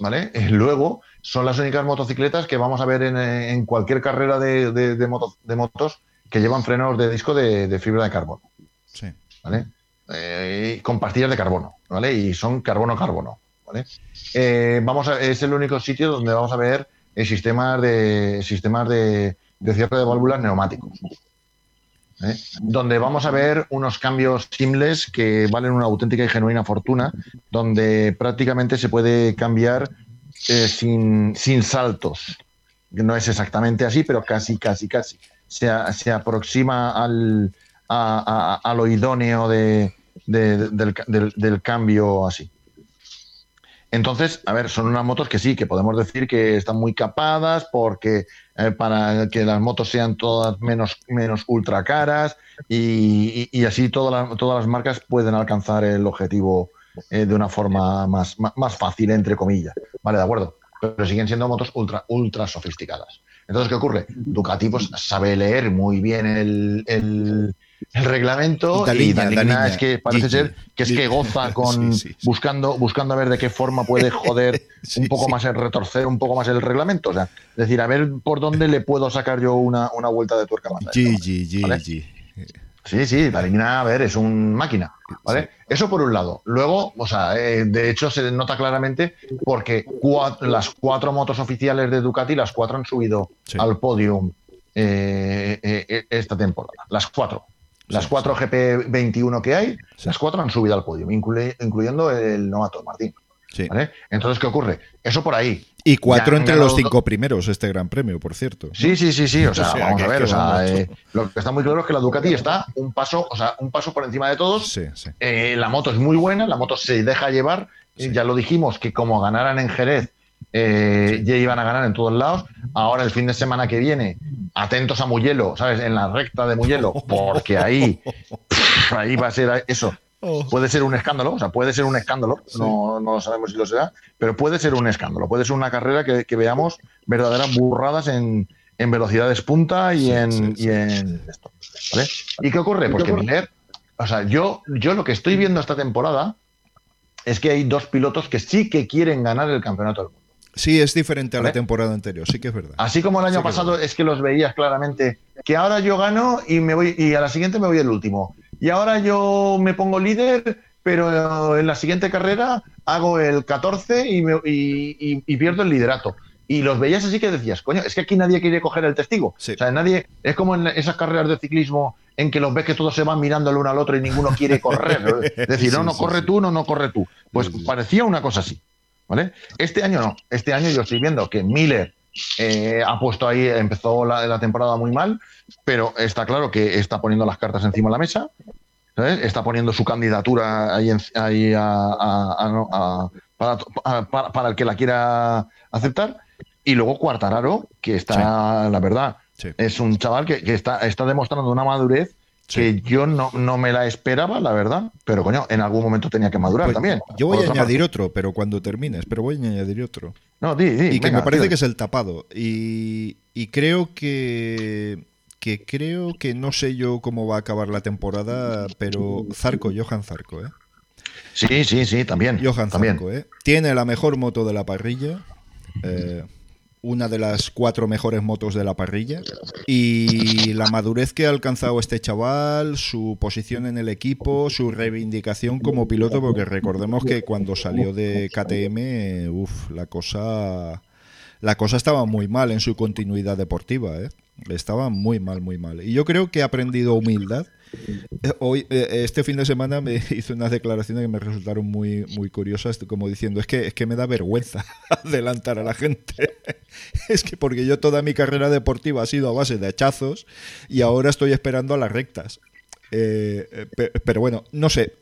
¿vale? Eh, luego son las únicas motocicletas que vamos a ver en, cualquier carrera de, de, motos que llevan frenos de disco de, fibra de carbono. Sí. ¿Vale? con pastillas de carbono, ¿vale? Y son carbono-carbono, ¿vale? vamos a, es el único sitio donde vamos a ver sistemas de sistemas de, cierre de válvulas neumáticos. ¿eh? Donde vamos a ver unos cambios simples que valen una auténtica y genuina fortuna, donde prácticamente se puede cambiar eh, sin, saltos. No es exactamente así, pero casi, casi, casi. Se, se aproxima al, a, lo idóneo de, del cambio así. Entonces, a ver, son unas motos que sí, que podemos decir que están muy capadas porque eh, para que las motos sean todas menos, menos ultra caras y, así todas todas las marcas pueden alcanzar el objetivo eh, de una forma más, más, fácil, entre comillas. Vale, de acuerdo. Pero siguen siendo motos ultra, ultra sofisticadas. Entonces, ¿qué ocurre? Ducati pues, sabe leer muy bien el el reglamento y la es que parece ser que es que goza con buscando buscando a ver de qué forma puede joder un poco más el retorcer un poco más el reglamento o sea es decir a ver por dónde le puedo sacar yo una, vuelta de tuerca más Sí, sí, Daligna, a ver, es un máquina, ¿vale? Eso por un lado. Luego, o sea, eh, de hecho se nota claramente porque las cuatro motos oficiales de Ducati, las cuatro han subido al podium eh, eh, esta temporada. Las cuatro. Las cuatro GP21 que hay, las cuatro han subido al podio, incluyendo el novato Martín. Entonces, ¿qué ocurre? Eso por ahí. Y cuatro entre los cinco primeros este Gran Premio, por cierto. Sí, sí, sí, sí. O sea, vamos a ver. O sea, eh, lo que está muy claro es que la Ducati está un paso, o sea, un paso por encima de todos. Sí, sí. Eh, la moto es muy buena, la moto se deja llevar. Ya lo dijimos que como ganaran en Jerez, eh, ya iban a ganar en todos lados. Ahora el fin de semana que viene, atentos a Muyelo, ¿sabes? En la recta de Muyelo, porque ahí, ahí va a ser eso. Oh. Puede ser un escándalo, o sea, puede ser un escándalo, no, no sabemos si lo será, pero puede ser un escándalo, puede ser una carrera que, veamos verdaderas burradas en, velocidades punta y, en, y en esto. ¿vale? ¿Y qué ocurre? Porque Miller o sea, yo, yo lo que estoy viendo esta temporada es que hay dos pilotos que sí que quieren ganar el campeonato del mundo. Sí, es diferente a la temporada anterior, sí que es verdad. Así como el año pasado es, que los veías claramente, que ahora yo gano y me voy y a la siguiente me voy el último. Y ahora yo me pongo líder, pero en la siguiente carrera hago el 14 y, me, y, pierdo el liderato. Y los veías así que decías, coño, es que aquí nadie quiere coger el testigo. O sea, nadie, es como en esas carreras de ciclismo en que los ves que todos se van mirando el uno al otro y ninguno quiere correr. Es decir, no, no corre tú, no, no corre tú. Pues parecía una cosa así. ¿vale? Este año no. Este año yo estoy viendo que Miller eh, ha puesto ahí, empezó la, temporada muy mal, pero está claro que está poniendo las cartas encima de la mesa, está poniendo su candidatura ahí, ahí para, el que la quiera aceptar. Y luego Cuartararo, que está, la verdad, es un chaval que, que, está, está demostrando una madurez que yo no, no, me la esperaba, la verdad, pero coño, en algún momento tenía que madurar pues también. Yo voy a añadir otro, pero cuando termines, pero voy a añadir otro. No, di, y que me parece que es el tapado. Y, y, creo que, que creo que no sé yo cómo va a acabar la temporada, pero Zarco, Johan Zarco, ¿eh? Sí, sí, sí, también. Johan también. Zarco, ¿eh? Tiene la mejor moto de la parrilla. Eh, una de las cuatro mejores motos de la parrilla. Y la madurez que ha alcanzado este chaval, su posición en el equipo, su reivindicación como piloto, porque recordemos que cuando salió de KTM, uff, la cosa, la cosa estaba muy mal en su continuidad deportiva, ¿eh? Estaba muy mal, muy mal. Y yo creo que ha aprendido humildad hoy, eh, este fin de semana me hizo unas declaraciones que me resultaron muy, muy curiosas, como diciendo, es que, es que me da vergüenza adelantar a la gente. es que porque yo toda mi carrera deportiva ha sido a base de hachazos y ahora estoy esperando a las rectas. Eh, pero bueno, no sé,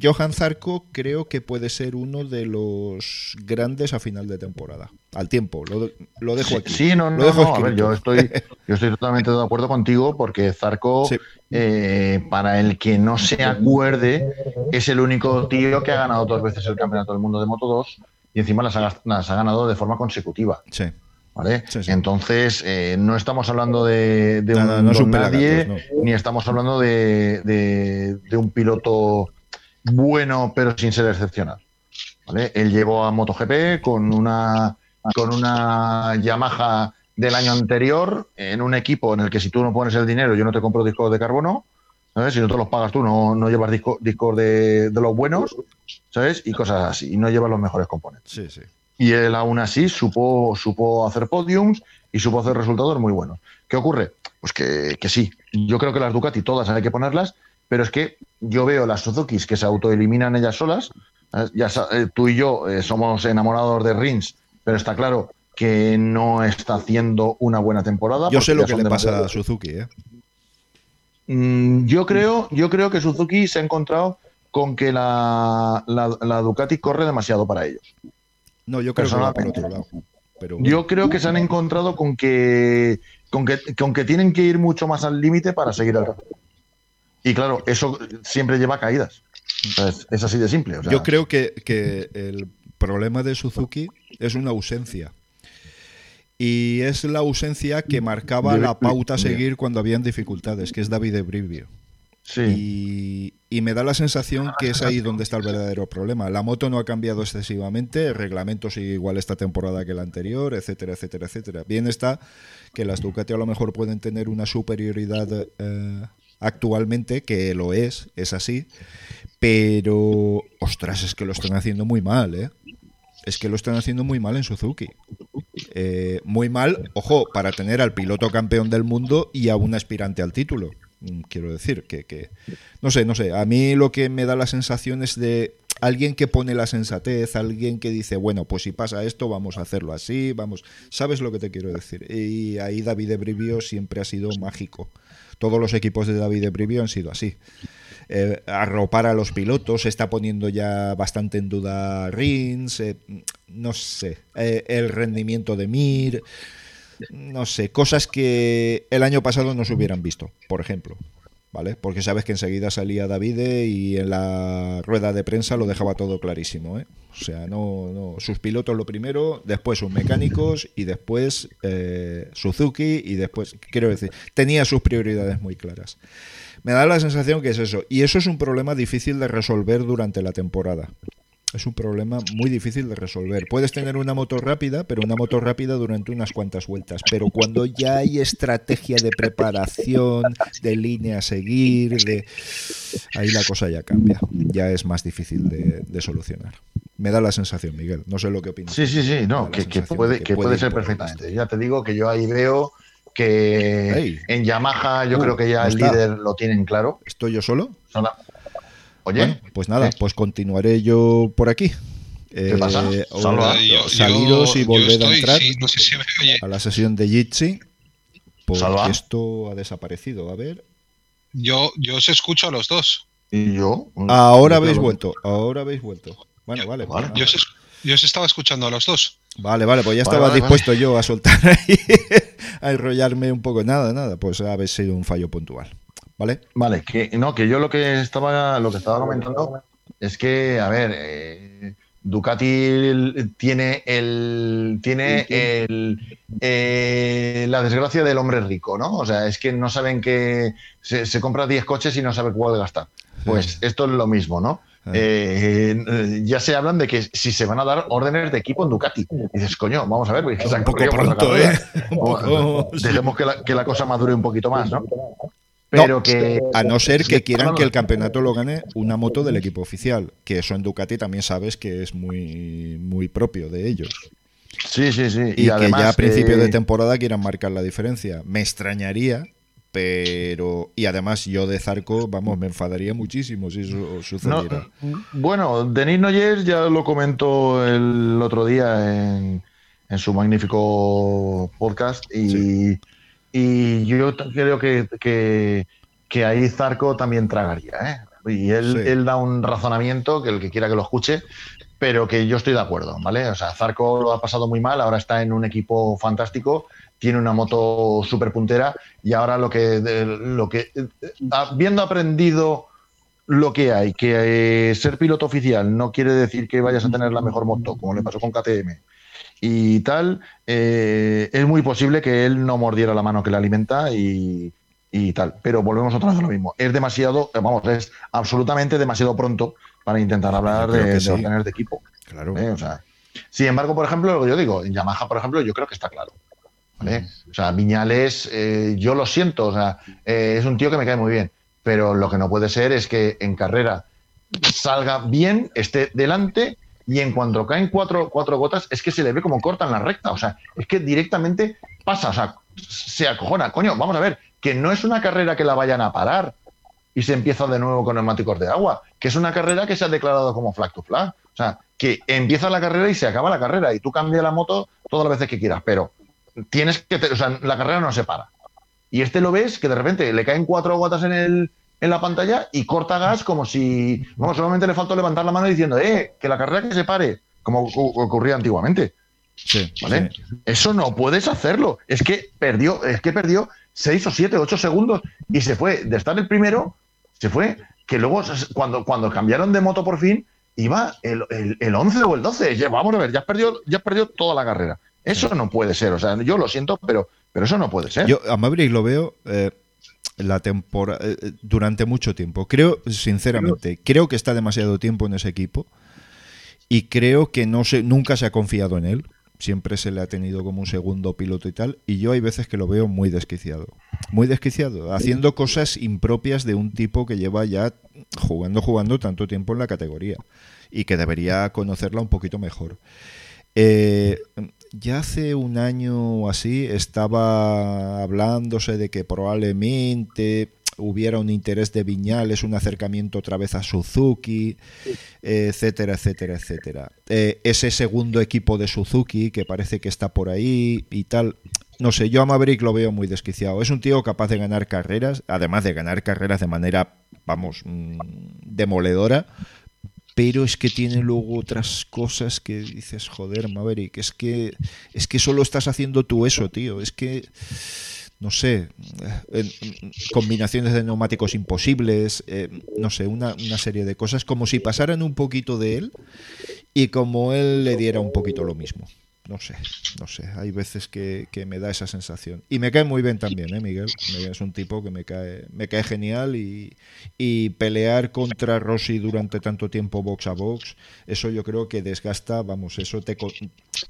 Johan Zarco creo que puede ser uno de los grandes a final de temporada. Al tiempo, lo, dejo aquí. Sí, no, no, a ver, yo estoy, yo estoy totalmente de acuerdo contigo porque Zarco, eh, para el que no se acuerde, es el único tío que ha ganado dos veces el Campeonato del Mundo de Moto 2 y encima las ha, ganado de forma consecutiva. Sí. ¿Vale? Entonces, eh, no estamos hablando de, un, nadie, ni estamos hablando de un piloto bueno, pero sin ser excepcional. ¿vale? Él llegó a MotoGP con una, con una Yamaha del año anterior en un equipo en el que si tú no pones el dinero yo no te compro discos de carbono, ¿sabes? Si no te los pagas tú no, no llevas discos de, los buenos, ¿sabes? Y cosas así, y no llevas los mejores componentes. Sí, sí. Y él aún así supo, supo hacer podiums y supo hacer resultados muy buenos. ¿Qué ocurre? Pues que, que sí, yo creo que las Ducati todas hay que ponerlas, pero es que yo veo las Suzukis que se autoeliminan ellas solas. Ya eh, tú y yo eh, somos enamorados de Rins, pero está claro que no está haciendo una buena temporada. Yo sé lo que le pasa a Suzuki. ¿eh? Mm, yo, creo, yo creo que Suzuki se ha encontrado con que la, Ducati corre demasiado para ellos. No, yo creo que va por otro lado. Pero Yo creo que se han encontrado con que, con que, con que tienen que ir mucho más al límite para seguir al y claro, eso siempre lleva caídas. es así de simple. Yo creo que, el problema de Suzuki es una ausencia. Y es la ausencia que marcaba la pauta a seguir cuando habían dificultades, que es David Ebrivio. Sí. Y, me da la sensación que es ahí donde está el verdadero problema. La moto no ha cambiado excesivamente, el reglamento sigue igual esta temporada que la anterior, etcétera, etcétera, etcétera. Bien está que las Ducati a lo mejor pueden tener una superioridad eh, actualmente, que lo es, es así, pero, ostras, es que lo están haciendo muy mal, ¿eh? Es que lo están haciendo muy mal en Suzuki. Eh, muy mal, ojo, para tener al piloto campeón del mundo y a un aspirante al título. Mm, quiero decir que, que, no sé, no sé, a mí lo que me da la sensación es de alguien que pone la sensatez, alguien que dice, bueno, pues si pasa esto, vamos a hacerlo así, vamos, ¿sabes lo que te quiero decir? Y ahí David Brivio siempre ha sido mágico todos los equipos de David de Privio han sido así. Eh, arropar a los pilotos, se está poniendo ya bastante en duda Rins, eh, no sé, eh, el rendimiento de Mir, no sé, cosas que el año pasado no se hubieran visto, por ejemplo. ¿Vale? Porque sabes que enseguida salía David y en la rueda de prensa lo dejaba todo clarísimo. O sea, no, no, sus pilotos lo primero, después sus mecánicos y después Suzuki y después, quiero decir, tenía sus prioridades muy claras. Me da la sensación que es eso. Y eso es un problema difícil de resolver durante la temporada. Es un problema muy difícil de resolver. Puedes tener una moto rápida, pero una moto rápida durante unas cuantas vueltas. Pero cuando ya hay estrategia de preparación, de línea a seguir, de ahí la cosa ya cambia. Ya es más difícil de, solucionar. Me da la sensación, Miguel. No sé lo que opinas. Sí, sí, sí. No, que, puede, que, puede, ser perfectamente. Ya te digo que yo ahí veo que en Yamaha yo uh, creo que ya el líder lo tienen claro. ¿Estoy yo solo? Oye, pues nada, pues continuaré yo por aquí. ¿Qué pasa? Eh, saliros y volver a entrar a la sesión de Jitsi. Porque esto ha desaparecido. A ver. Yo, yo os escucho a los dos. ¿Y yo? Ahora habéis vuelto. Ahora habéis vuelto. Bueno, vale. vale. Yo, os, estaba escuchando a los dos. Vale, vale, pues ya estaba dispuesto yo a soltar ahí, a enrollarme un poco. Nada, nada, pues habéis sido un fallo puntual. ¿Vale? Vale, que no, que yo lo que estaba, lo que estaba comentando es que, a ver, eh, Ducati tiene el tiene el, eh, la desgracia del hombre rico, ¿no? O sea, es que no saben que se, compra 10 coches y no sabe cuál gastar. Pues esto es lo mismo, ¿no? Eh, ya se hablan de que si se van a dar órdenes de equipo en Ducati. Y dices, coño, vamos a ver, se han pronto, Dejemos que la, que la cosa madure un poquito más, ¿no? Pero que. A no ser que quieran que el campeonato lo gane una moto del equipo oficial, que eso en Ducati también sabes que es muy, muy propio de ellos. Sí, sí, sí. Y, que ya a principio de temporada quieran marcar la diferencia. Me extrañaría, pero. Y además, yo de Zarco, vamos, me enfadaría muchísimo si eso sucediera. bueno, Denis Noyes ya lo comentó el otro día en, su magnífico podcast y. Y yo creo que, que, ahí Zarco también tragaría. ¿eh? Y él, él da un razonamiento que el que quiera que lo escuche, pero que yo estoy de acuerdo, ¿vale? O sea, Zarco lo ha pasado muy mal, ahora está en un equipo fantástico, tiene una moto súper puntera y ahora lo que, lo que, habiendo aprendido lo que hay, que eh, ser piloto oficial no quiere decir que vayas a tener la mejor moto, como le pasó con KTM, y tal, eh, es muy posible que él no mordiera la mano que le alimenta y, tal. Pero volvemos otra vez a lo mismo. Es demasiado, vamos, es absolutamente demasiado pronto para intentar hablar de, sí. de, de equipo. Claro. ¿Eh? O sea, sin embargo, por ejemplo, lo que yo digo, en Yamaha, por ejemplo, yo creo que está claro. ¿vale? O sea, Viñales, eh, yo lo siento, o sea, es un tío que me cae muy bien, pero lo que no puede ser es que en carrera salga bien, esté delante y en cuanto caen cuatro, cuatro gotas, es que se le ve como cortan la recta. O sea, es que directamente pasa, o sea, se acojona. Coño, vamos a ver, que no es una carrera que la vayan a parar y se empieza de nuevo con neumáticos de agua, que es una carrera que se ha declarado como flag to flag. O sea, que empieza la carrera y se acaba la carrera y tú cambias la moto todas las veces que quieras, pero tienes que, o sea, la carrera no se para. Y este lo ves que de repente le caen cuatro gotas en el, en la pantalla y corta gas como si, bueno, solamente le faltó levantar la mano diciendo, eh, que la carrera que se pare, como ocurría antiguamente. Sí, ¿Vale? Eso no puedes hacerlo. Es que perdió, es que perdió 6 o 7, 8 segundos y se fue de estar el primero, se fue, que luego cuando, cuando cambiaron de moto por fin, iba el, el, 11 o el 12. Ya, vamos a ver, ya has perdido, ya perdido toda la carrera. Eso no puede ser. O sea, yo lo siento, pero, pero eso no puede ser. Yo a Maverick lo veo. Eh, la temporada eh, eh, durante mucho tiempo. Creo, sinceramente, creo que está demasiado tiempo en ese equipo y creo que no se, nunca se ha confiado en él. Siempre se le ha tenido como un segundo piloto y tal. Y yo hay veces que lo veo muy desquiciado. Muy desquiciado. Haciendo cosas impropias de un tipo que lleva ya jugando, jugando tanto tiempo en la categoría. Y que debería conocerla un poquito mejor. Eh, ya hace un año o así estaba hablándose de que probablemente hubiera un interés de Viñales, un acercamiento otra vez a Suzuki, etcétera, etcétera, etcétera. Eh, ese segundo equipo de Suzuki que parece que está por ahí y tal. No sé, yo a Maverick lo veo muy desquiciado. Es un tío capaz de ganar carreras, además de ganar carreras de manera, vamos, mm, demoledora, pero es que tiene luego otras cosas que dices, joder, Maverick, es que, es que solo estás haciendo tú eso, tío, es que, no sé, combinaciones de neumáticos imposibles, eh, no sé, una, una, serie de cosas, como si pasaran un poquito de él y como él le diera un poquito lo mismo. No sé, no sé. Hay veces que, me da esa sensación. Y me cae muy bien también, ¿eh, Miguel? Es un tipo que me cae, me cae genial y, pelear contra Rossi durante tanto tiempo box a box, eso yo creo que desgasta, vamos, eso te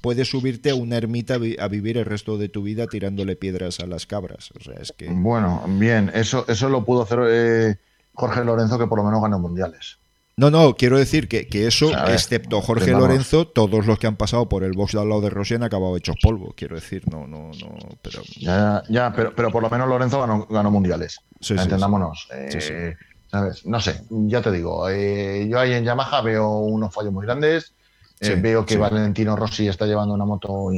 puede subirte a una ermita a vivir el resto de tu vida tirándole piedras a las cabras. O sea, es que... Bueno, bien, eso, eso lo pudo hacer eh, Jorge Lorenzo, que por lo menos ganó mundiales. No, no, quiero decir que, eso, excepto Jorge Lorenzo, todos los que han pasado por el box de al lado de Rossi han acabado hechos polvo, quiero decir, no, no, no, pero... Ya, ya pero, pero por lo menos Lorenzo ganó, mundiales, entendámonos. Eh, ¿sabes? No sé, ya te digo, eh, yo ahí en Yamaha veo unos fallos muy grandes, eh, veo que Valentino Rossi está llevando una moto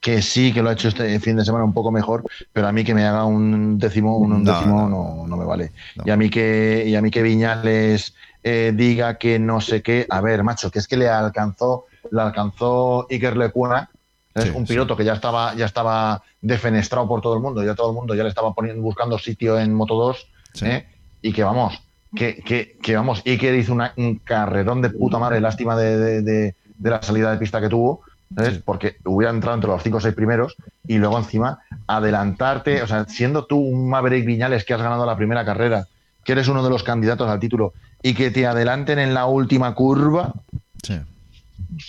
que sí, que lo ha hecho este fin de semana un poco mejor, pero a mí que me haga un décimo, un, décimo no, no, me vale. Y a mí que, y a mí que Viñales eh, diga que no sé qué. A ver, macho, que es que le alcanzó, le alcanzó Iker Lecuna, es un piloto que ya estaba, ya estaba defenestrado por todo el mundo, ya todo el mundo ya le estaba poniendo, buscando sitio en Moto 2, ¿eh? y que vamos, que, que, que, vamos, Iker hizo un carrerón de puta madre, lástima de, de, la salida de pista que tuvo, porque hubiera entrado entre los cinco o seis primeros y luego encima adelantarte, o sea, siendo tú un Maverick Viñales que has ganado la primera carrera, que eres uno de los candidatos al título y que te adelanten en la última curva. Sí.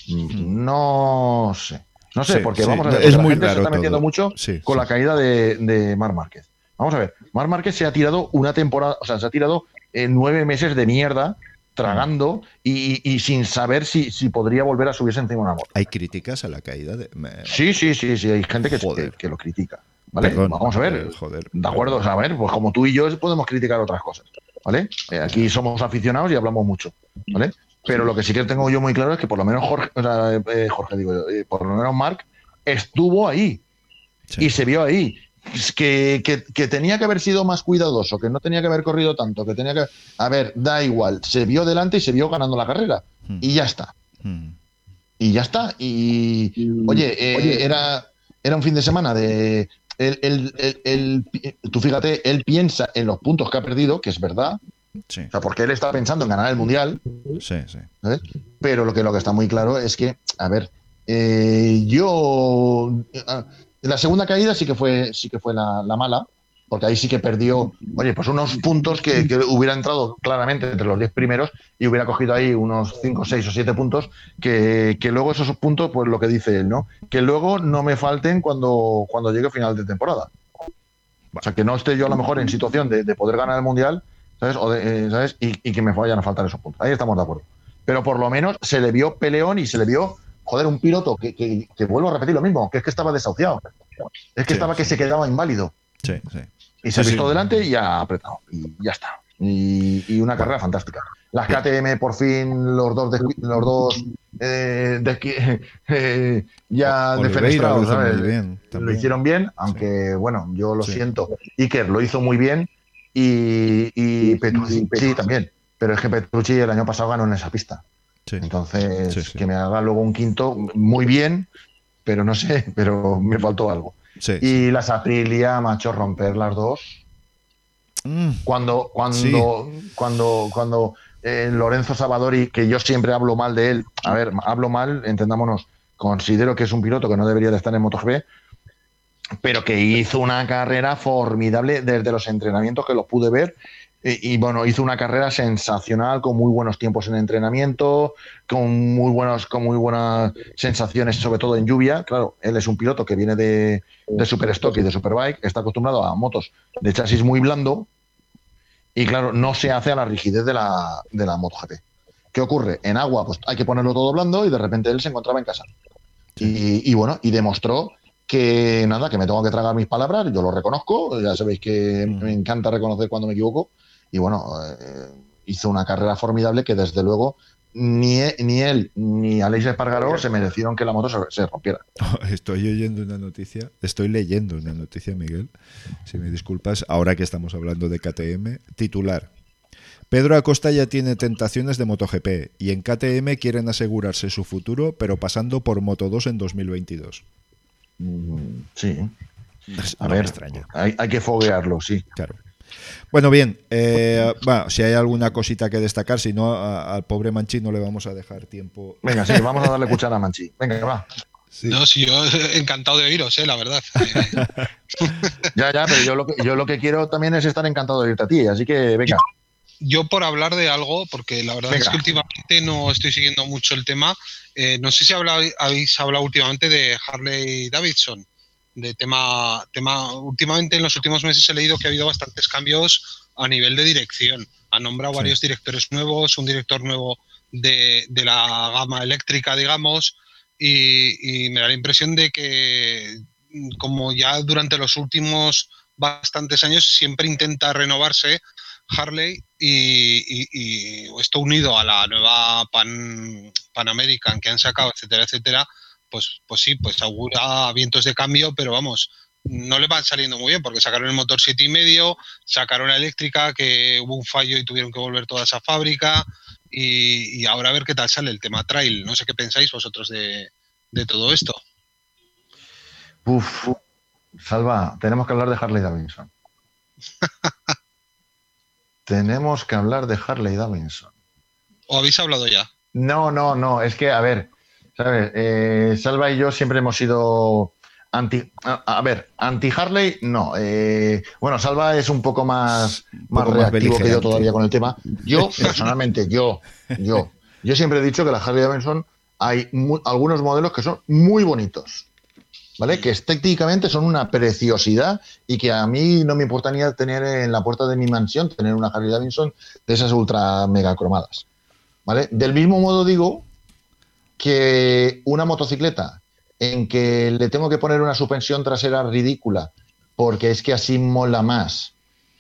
No sé. No sé, porque vamos a ver, es muy se está metiendo mucho con la caída de, de Mar Márquez. Vamos a ver, Mar Márquez se ha tirado una temporada, o sea, se ha tirado en nueve meses de mierda tragando y, sin saber si, si, podría volver a subirse encima de una moto. ¿Hay críticas a la caída? De... Sí, sí, sí, sí, hay gente que, que, lo critica. ¿vale? Vamos a ver. Joder. De acuerdo, o sea, a ver, pues como tú y yo podemos criticar otras cosas. ¿Vale? Eh, aquí somos aficionados y hablamos mucho, ¿vale? Pero lo que sí que tengo yo muy claro es que por lo menos Jorge, o sea, eh, Jorge digo, eh, por lo menos Mark estuvo ahí y se vio ahí. Que, que, tenía que haber sido más cuidadoso, que no tenía que haber corrido tanto, que tenía que... A ver, da igual, se vio delante y se vio ganando la carrera. Hmm. Y ya está. Hmm. Y ya está. Y, oye, era, era un fin de semana de él, tú fíjate, él piensa en los puntos que ha perdido, que es verdad. Sí. O sea, porque él está pensando en ganar el mundial. Sí, sí. Pero lo que, lo que está muy claro es que, a ver, eh, yo. La segunda caída sí que fue, sí que fue la mala porque ahí sí que perdió, oye, pues unos puntos que, hubiera entrado claramente entre los 10 primeros y hubiera cogido ahí unos 5, 6 o 7 puntos, que, luego esos puntos, pues lo que dice él, ¿no? Que luego no me falten cuando, cuando llegue final de temporada. O sea, que no esté yo a lo mejor en situación de, poder ganar el Mundial, ¿sabes? Eh, ¿sabes? Y, y, que me vayan a faltar esos puntos. Ahí estamos de acuerdo. Pero por lo menos se le vio peleón y se le vio, joder, un piloto que, que, vuelvo a repetir lo mismo, que es que estaba desahuciado. Es que estaba que se quedaba inválido. Sí, sí. Y se ha visto delante y ha apretado. Y ya está. Y, una carrera fantástica. Las KTM por fin, los dos, los dos eh, eh, ya defenestrados, lo, lo, hicieron bien, aunque bueno, yo lo siento. Iker lo hizo muy bien y, y Petrucci, también. Pero es que Petrucci el año pasado ganó en esa pista. Entonces, que me haga luego un quinto muy bien, pero no sé, pero me faltó algo y las Aprilia, macho, romper las dos. Mm. Cuando, cuando, cuando, cuando eh, Lorenzo Savadori, que yo siempre hablo mal de él, a ver, hablo mal, entendámonos, considero que es un piloto que no debería de estar en MotoGP, pero que hizo una carrera formidable desde los entrenamientos que los pude ver y, bueno, hizo una carrera sensacional con muy buenos tiempos en entrenamiento, con muy buenos, con muy buenas sensaciones, sobre todo en lluvia. Claro, él es un piloto que viene de, de Superstock y de Superbike, está acostumbrado a motos de chasis muy blando y claro, no se hace a la rigidez de la, de la MotoGP. ¿Qué ocurre? En agua, pues hay que ponerlo todo blando y de repente él se encontraba en casa. Y, y, bueno, y demostró que nada, que me tengo que tragar mis palabras, yo lo reconozco, ya sabéis que me encanta reconocer cuando me equivoco, y bueno, eh, hizo una carrera formidable que desde luego ni, e, ni él ni Aleix Espargaró se merecieron que la moto se, rompiera. Estoy oyendo una noticia, estoy leyendo una noticia, Miguel, si me disculpas, ahora que estamos hablando de KTM, titular. Pedro Acosta ya tiene tentaciones de MotoGP y en KTM quieren asegurarse su futuro, pero pasando por Moto2 en 2022. Mm, sí. A ver, Hay, hay que foguearlo, sí. Claro. Bueno, bien, eh, bueno, si hay alguna cosita que destacar, si no, al pobre Manchi no le vamos a dejar tiempo. Venga, sí, vamos a darle cuchara a Manchi. Venga, va. No, sí, yo encantado de oíros, ¿eh? la verdad. ya, ya, pero yo lo, que, yo lo que quiero también es estar encantado de oírte a ti, así que venga. Yo, por hablar de algo, porque la verdad es que últimamente no estoy siguiendo mucho el tema, eh, no sé si habéis hablado últimamente de Harley Davidson, de tema, tema, últimamente en los últimos meses he leído que ha habido bastantes cambios a nivel de dirección. Ha nombrado varios directores nuevos, un director nuevo de, de la gama eléctrica, digamos, y, me da la impresión de que como ya durante los últimos bastantes años siempre intenta renovarse Harley y, esto unido a la nueva Pan, Pan American que han sacado, etcétera, etcétera, pues, pues sí, pues augura vientos de cambio, pero vamos, no le van saliendo muy bien porque sacaron el motor siete y medio, sacaron la eléctrica que hubo un fallo y tuvieron que volver toda esa fábrica, y, ahora a ver qué tal sale el tema trail. No sé qué pensáis vosotros de, todo esto. Uf, Salva, tenemos que hablar de Harley Davidson. tenemos que hablar de Harley Davidson. ¿O habéis hablado ya? No, no, no. Es que, a ver, ¿sabes? Eh, Salva y yo siempre hemos sido Anti, a, ver, anti-Harley, no. Eh, bueno, Salva es un poco más, más reactivo que yo todavía con el tema. Yo, personalmente, yo, yo, yo siempre he dicho que la Harley Davidson hay algunos modelos que son muy bonitos. ¿Vale? Que estéticamente son una preciosidad y que a mí no me importaría tener en la puerta de mi mansión, tener una Harley Davidson de esas ultra mega cromadas. ¿Vale? Del mismo modo digo que una motocicleta en que le tengo que poner una suspensión trasera ridícula, porque es que así mola más,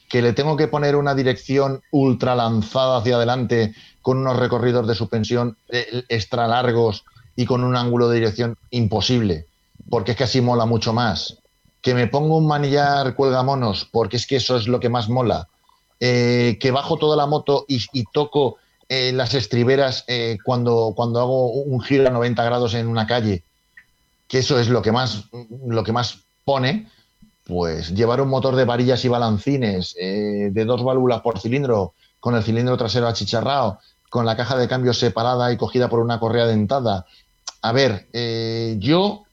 que le tengo que poner una dirección ultra lanzada hacia adelante con unos recorridos de suspensión eh, extra largos y con un ángulo de dirección imposible, porque es que así mola mucho más. Que me pongo un manillar cuelgamonos, porque es que eso es lo que más mola. Eh, que bajo toda la moto y, toco eh, las estriberas cuando, cuando hago un giro a 90 grados en una calle, que eso es lo que más, lo que más pone, pues llevar un motor de varillas y balancines eh, de dos válvulas por cilindro, con el cilindro trasero achicharrado, con la caja de cambio separada y cogida por una correa dentada. A ver, eh, yo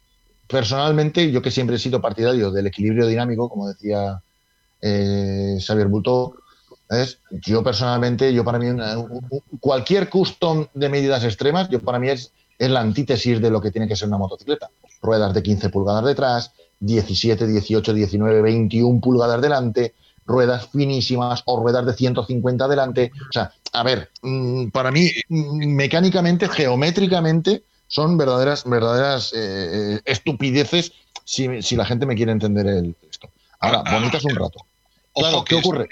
personalmente, yo que siempre he sido partidario del equilibrio dinámico, como decía eh, Xavier Bulto, yo personalmente, yo para mí, cualquier custom de medidas extremas, yo para mí es, es la antítesis de lo que tiene que ser una motocicleta ruedas de 15 pulgadas detrás, 17, 18, 19, 21 pulgadas delante, ruedas finísimas o ruedas de 150 delante. O sea, a ver, mm, para mí, mm, mecánicamente, geométricamente, son verdaderas, verdaderas eh, estupideces si, la gente me quiere entender el, esto. Ahora, ah, bonitas un rato. Claro, ¿qué ocurre?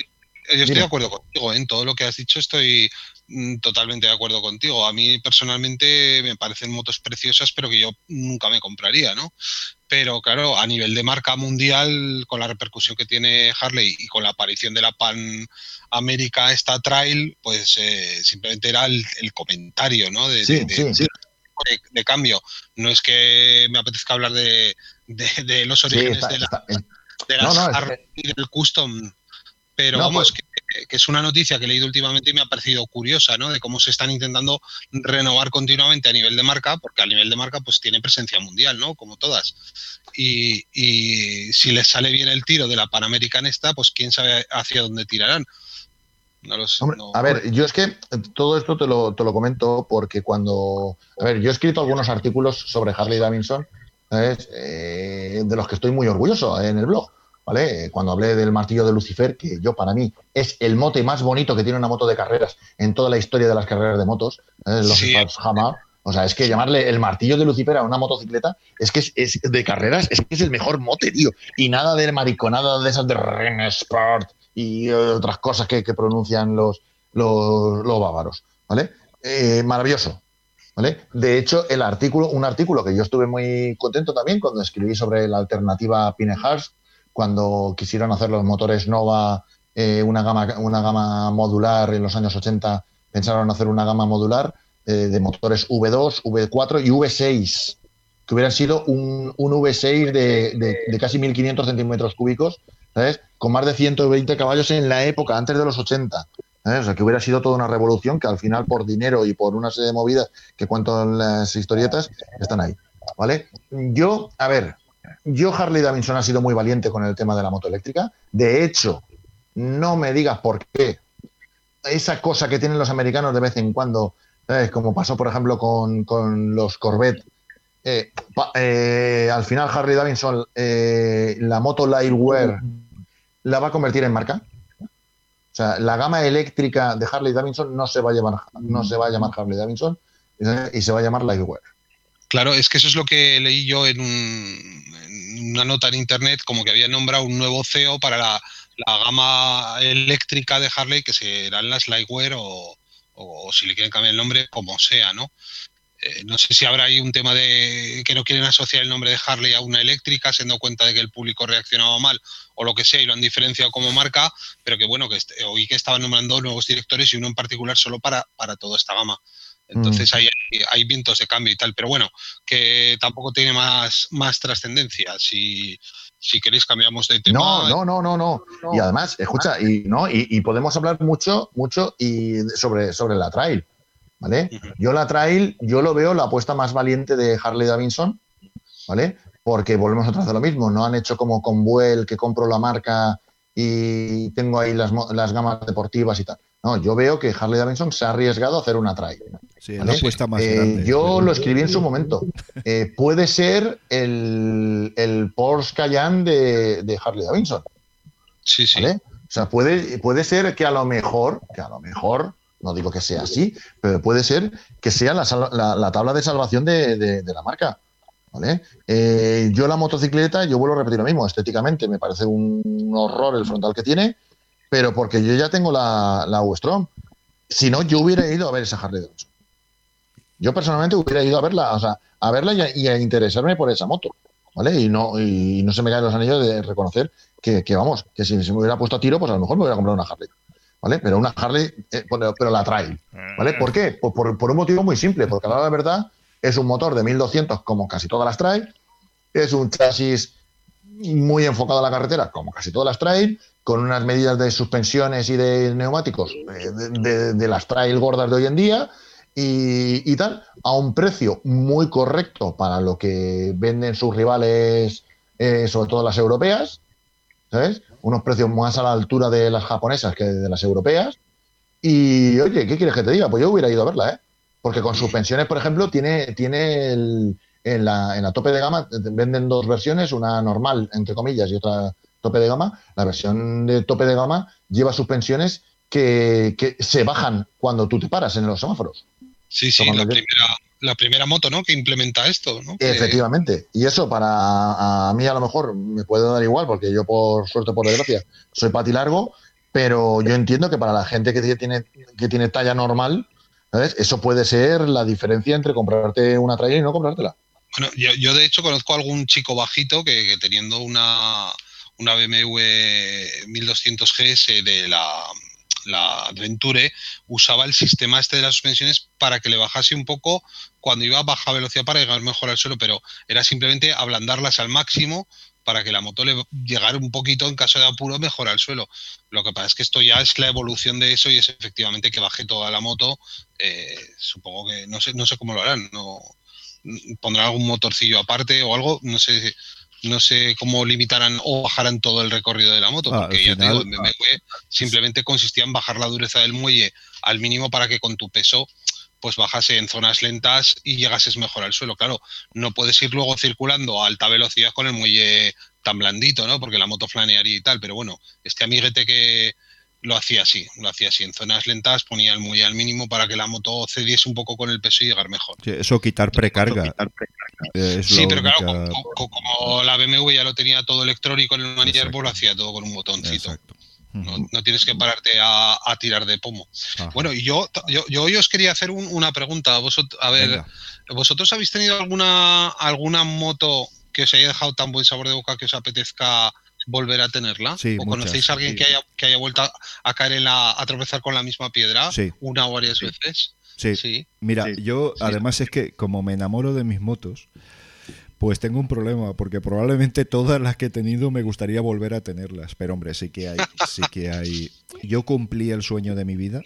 Yo estoy de acuerdo contigo, ¿eh? en todo lo que has dicho estoy mm, totalmente de acuerdo contigo. A mí personalmente me parecen motos preciosas, pero que yo nunca me compraría, ¿no? Pero claro, a nivel de marca mundial, con la repercusión que tiene Harley y con la aparición de la Pan América esta trail, pues eh, simplemente era el, comentario, ¿no? De, de, cambio. No es que me apetezca hablar de, los orígenes de, la, de las y del custom pero vamos, pues que, es una noticia que he leído últimamente y me ha parecido curiosa, ¿no? De cómo se están intentando renovar continuamente a nivel de marca, porque a nivel de marca pues tiene presencia mundial, ¿no? Como todas. Y, si les sale bien el tiro de la Panamerican esta, pues quién sabe hacia dónde tirarán. No lo sé, A ver, yo es que todo esto te lo, te lo comento porque cuando... A ver, yo he escrito algunos artículos sobre Harley Davidson, eh, de los que estoy muy orgulloso en el blog. ¿Vale? Cuando hablé del martillo de Lucifer, que yo para mí es el mote más bonito que tiene una moto de carreras en toda la historia de las carreras de motos, ¿eh? los sí. Hammer. O sea, es que llamarle el martillo de Lucifer a una motocicleta es que es, de carreras, es que es el mejor mote, tío. Y nada de mariconada de esas de Ren Sport y eh, otras cosas que, pronuncian los, los, bávaros, ¿vale? Eh, maravilloso, ¿Vale? De hecho, el artículo, un artículo que yo estuve muy contento también cuando escribí sobre la alternativa Pinehurst, cuando quisieron hacer los motores Nova eh, una, gama, una gama modular en los años 80, pensaron hacer una gama modular eh, de motores V2, V4 y V6, que hubieran sido un, un V6 de, de, casi 1.500 centímetros cúbicos, ¿sabes? con más de 120 caballos en la época, antes de los 80. O sea, que hubiera sido toda una revolución que al final, por dinero y por una serie de movidas que cuento en las historietas, están ahí. ¿vale? Yo, a ver, yo Harley Davidson ha sido muy valiente con el tema de la moto eléctrica. De hecho, no me digas por qué. Esa cosa que tienen los americanos de vez en cuando, como pasó por ejemplo con, los Corvette, eh, eh, al final Harley Davidson eh, la moto Lightwear la va a convertir en marca. O sea, la gama eléctrica de Harley Davidson no se va a llamar, no se va a llamar Harley Davidson y se va a llamar Lightwear. Claro, es que eso es lo que leí yo en, una nota en internet, como que había nombrado un nuevo CEO para la, gama eléctrica de Harley, que serán las Lightwear o, o, si le quieren cambiar el nombre, como sea, ¿no? Eh, no sé si habrá ahí un tema de que no quieren asociar el nombre de Harley a una eléctrica, dado cuenta de que el público reaccionaba mal o lo que sea y lo han diferenciado como marca, pero que bueno, que oí que estaban nombrando nuevos directores y uno en particular solo para, para toda esta gama. Entonces mm. hay, hay, vientos de cambio y tal, pero bueno, que tampoco tiene más, más trascendencia. Si, si queréis cambiamos de tema. No, no, no, no, no. Y además, escucha, y no, y, podemos hablar mucho, mucho y sobre, sobre la trail. ¿Vale? Yo la trail, yo lo veo la apuesta más valiente de Harley Davidson, ¿vale? Porque volvemos a de lo mismo, no han hecho como con Buell, que compro la marca y tengo ahí las, las gamas deportivas y tal. No, yo veo que Harley Davidson se ha arriesgado a hacer una trail. Sí, ¿vale? más eh, yo lo escribí en su momento. Eh, puede ser el, el Porsche Cayenne de, Harley Davidson. Sí, sí. O sea, puede, puede ser que a lo mejor, que a lo mejor, no digo que sea así, pero puede ser que sea la, tabla de salvación de, la marca. ¿Vale? Eh, yo la motocicleta, yo vuelvo a repetir lo mismo, estéticamente me parece un horror el frontal que tiene, pero porque yo ya tengo la, la Si no, yo hubiera ido a ver esa Harley Davidson. Yo personalmente hubiera ido a verla, o sea, a verla y a, interesarme por esa moto, ¿vale? Y no, y no se me caen los anillos de reconocer que, vamos, que si se me hubiera puesto a tiro, pues a lo mejor me hubiera comprado una Harley. ¿Vale? Pero una Harley, eh, pero, la trae. ¿Vale? ¿Por qué? Pues por, por, un motivo muy simple, porque la verdad es un motor de 1200 como casi todas las trae, es un chasis muy enfocado a la carretera, como casi todas las trail, con unas medidas de suspensiones y de neumáticos eh, de, las trail gordas de hoy en día y, tal, a un precio muy correcto para lo que venden sus rivales, eh, sobre todo las europeas, ¿sabes? Unos precios más a la altura de las japonesas que de las europeas. Y oye, ¿qué quieres que te diga? Pues yo hubiera ido a verla, ¿eh? Porque con suspensiones, por ejemplo, tiene, tiene el, en, la, en la tope de gama venden dos versiones, una normal, entre comillas, y otra tope de gama. La versión de tope de gama lleva suspensiones que, que se bajan cuando tú te paras en los semáforos. Sí, sí, la primera, la primera, moto, ¿no? Que implementa esto, ¿no? Efectivamente. Y eso para a mí a lo mejor me puede dar igual, porque yo por suerte, por desgracia, soy pati largo, pero yo entiendo que para la gente que tiene, que tiene talla normal, ¿sabes? Eso puede ser la diferencia entre comprarte una trail y no comprártela. Bueno, yo, yo de hecho conozco a algún chico bajito que teniendo una, una BMW 1200 GS de la, Adventure usaba el sistema este de las suspensiones para que le bajase un poco cuando iba a baja velocidad para llegar mejor al suelo, pero era simplemente ablandarlas al máximo para que la moto le llegara un poquito en caso de apuro mejor al suelo. Lo que pasa es que esto ya es la evolución de eso y es efectivamente que baje toda la moto. Eh, supongo que no sé, no sé cómo lo harán, no pondrán algún motorcillo aparte o algo, no sé no sé cómo limitarán o bajarán todo el recorrido de la moto, ah, porque ya te digo, en BMW simplemente consistía en bajar la dureza del muelle al mínimo para que con tu peso pues bajase en zonas lentas y llegases mejor al suelo. Claro, no puedes ir luego circulando a alta velocidad con el muelle tan blandito, ¿no? Porque la moto flanearía y tal, pero bueno, este amiguete que, lo hacía así, lo hacía así. En zonas lentas ponía el muelle al mínimo para que la moto cediese un poco con el peso y llegar mejor. eso quitar precarga. sí, pero claro, como, la BMW ya lo tenía todo electrónico en el manillar, pues lo hacía todo con un botoncito. No, tienes que pararte a, tirar de pomo. Bueno, y yo, yo, os quería hacer una pregunta. Vosotros, a ver, ¿vosotros habéis tenido alguna, alguna moto que os haya dejado tan buen sabor de boca que os apetezca volver a tenerla? ¿O conocéis a alguien que, haya, que haya vuelto a caer en la, a tropezar con la misma piedra una o varias veces? Sí. Mira, yo además es que como me enamoro de mis motos, pues tengo un problema, porque probablemente todas las que he tenido me gustaría volver a tenerlas. Pero hombre, sí que hay, sí que hay. Yo cumplí el sueño de mi vida,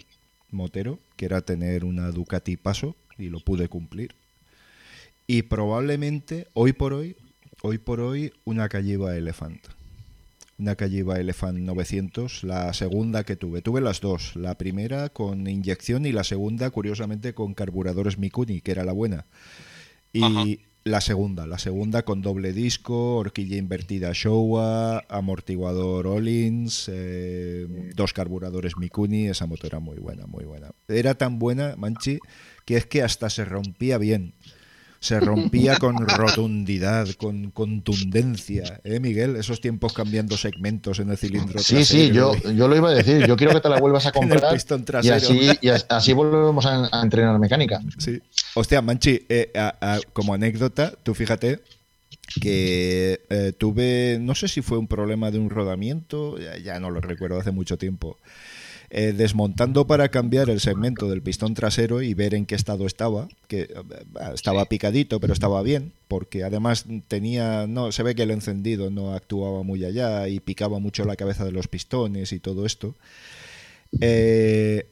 motero, que era tener una Ducati Paso, y lo pude cumplir. y probablemente hoy por hoy, hoy por hoy, una Calliva Elephant. Una Calliva Elephant 900, la segunda que tuve. Tuve las dos, la primera con inyección y la segunda, curiosamente, con carburadores Mikuni, que era la buena. Y la segunda, la segunda con doble disco, horquilla invertida Showa, amortiguador Ollins, eh, dos carburadores Mikuni, esa moto era muy buena, muy buena. Era tan buena, Manchi, que es que hasta se rompía bien se rompía con rotundidad, con contundencia. ¿Eh, Miguel? Esos tiempos cambiando segmentos en el cilindro Sí, sí, yo, yo lo iba a decir. Yo quiero que te la vuelvas a comprar. y, así, y así volvemos a, entrenar mecánica. Sí. Hostia, Manchi, eh, como anécdota, tú fíjate que eh, tuve, no sé si fue un problema de un rodamiento, ya no lo recuerdo, hace mucho tiempo. Eh, desmontando para cambiar el segmento del pistón trasero y ver en qué estado estaba, que eh, estaba picadito, pero estaba bien, porque además tenía, no, se ve que el encendido no actuaba muy allá y picaba mucho la cabeza de los pistones y todo esto. Eh,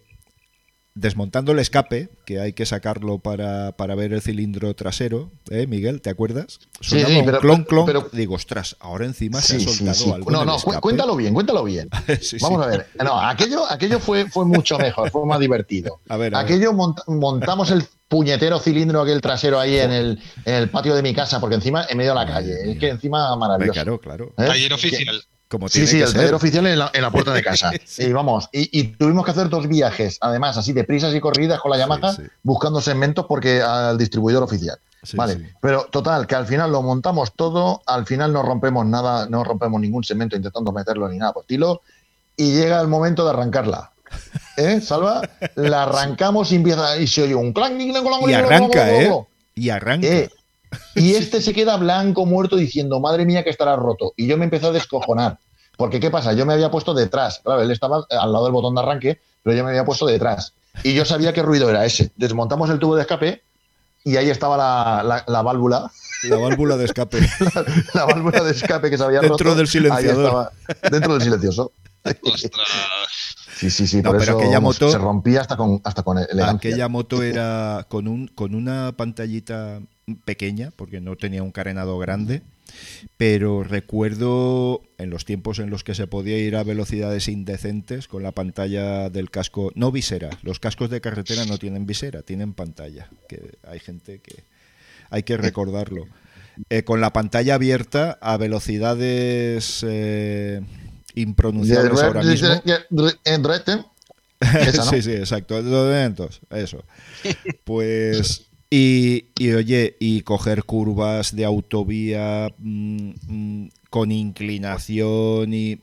desmontando el escape, que hay que sacarlo para, para ver el cilindro trasero, ¿eh, Miguel? ¿Te acuerdas? sí, sí, pero, clon, clon. digo, ostras, ahora encima se ha soltado algo. No, no, cuéntalo bien, cuéntalo bien. Vamos a ver. No, aquello, aquello fue, fue mucho mejor, fue más divertido. A ver, aquello montamos el puñetero cilindro aquel trasero ahí en el, en el patio de mi casa, porque encima en medio de la calle. Es que encima maravilloso. Claro, claro. ¿Eh? Taller oficial sí, sí, el taller oficial en la, puerta de casa. Y vamos, y, tuvimos que hacer dos viajes, además, así de prisas y corridas con la Yamaha, buscando segmentos porque al distribuidor oficial. vale, pero total, que al final lo montamos todo, al final no rompemos nada, no rompemos ningún segmento intentando meterlo ni nada por estilo, y llega el momento de arrancarla. ¿Eh, Salva? La arrancamos y empieza y se oye un clang, y arranca, ¿eh? Y arranca. Eh, y este se queda blanco, muerto, diciendo, madre mía, que estará roto. Y yo me empecé a descojonar. Porque, ¿qué pasa? Yo me había puesto detrás. Claro, él estaba al lado del botón de arranque, pero yo me había puesto detrás. Y yo sabía qué ruido era ese. Desmontamos el tubo de escape y ahí estaba la, válvula. La válvula de escape. la, válvula de escape que se había dentro Del silenciador. dentro del silencioso. Sí, sí, sí, por eso aquella moto, se rompía hasta con, hasta con elegancia. Aquella moto era con, un, con una pantallita pequeña, porque no tenía un carenado grande, pero recuerdo en los tiempos en los que se podía ir a velocidades indecentes con la pantalla del casco, no visera, los cascos de carretera no tienen visera, tienen pantalla, que hay gente que hay que recordarlo. Eh, con la pantalla abierta a velocidades eh, impronunciables ahora mismo. sí, sí, exacto. Eso. Pues y, oye, y coger curvas de autovía mm, mm, con inclinación y,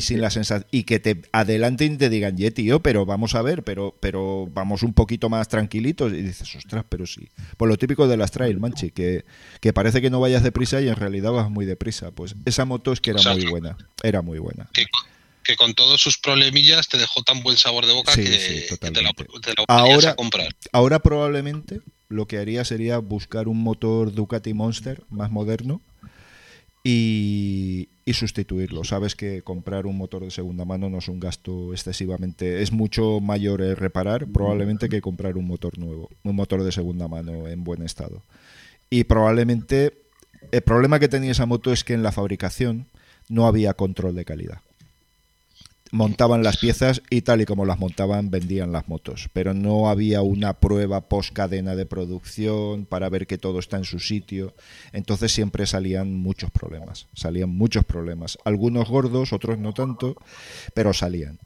sin la sensación. Y que te adelanten y te digan, ye, tío, pero vamos a ver, pero, pero vamos un poquito más tranquilitos. Y dices, ostras, pero sí. Por lo típico de las trail, manchi, que, que parece que no vayas deprisa y en realidad vas muy deprisa. Pues esa moto es que era muy buena. Era muy buena. Que, con todos sus problemillas te dejó tan buen sabor de boca que, te la, ahora, a comprar. Ahora probablemente lo que haría sería buscar un motor Ducati Monster más moderno y, sustituirlo. Sabes que comprar un motor de segunda mano no es un gasto excesivamente, es mucho mayor el reparar probablemente que comprar un motor nuevo, un motor de segunda mano en buen estado. Y probablemente el problema que tenía esa moto es que en la fabricación no había control de calidad montaban las piezas y tal y como las montaban vendían las motos, pero no había una prueba post cadena de producción para ver que todo está en su sitio, entonces siempre salían muchos problemas, salían muchos problemas, algunos gordos, otros no tanto, pero salían.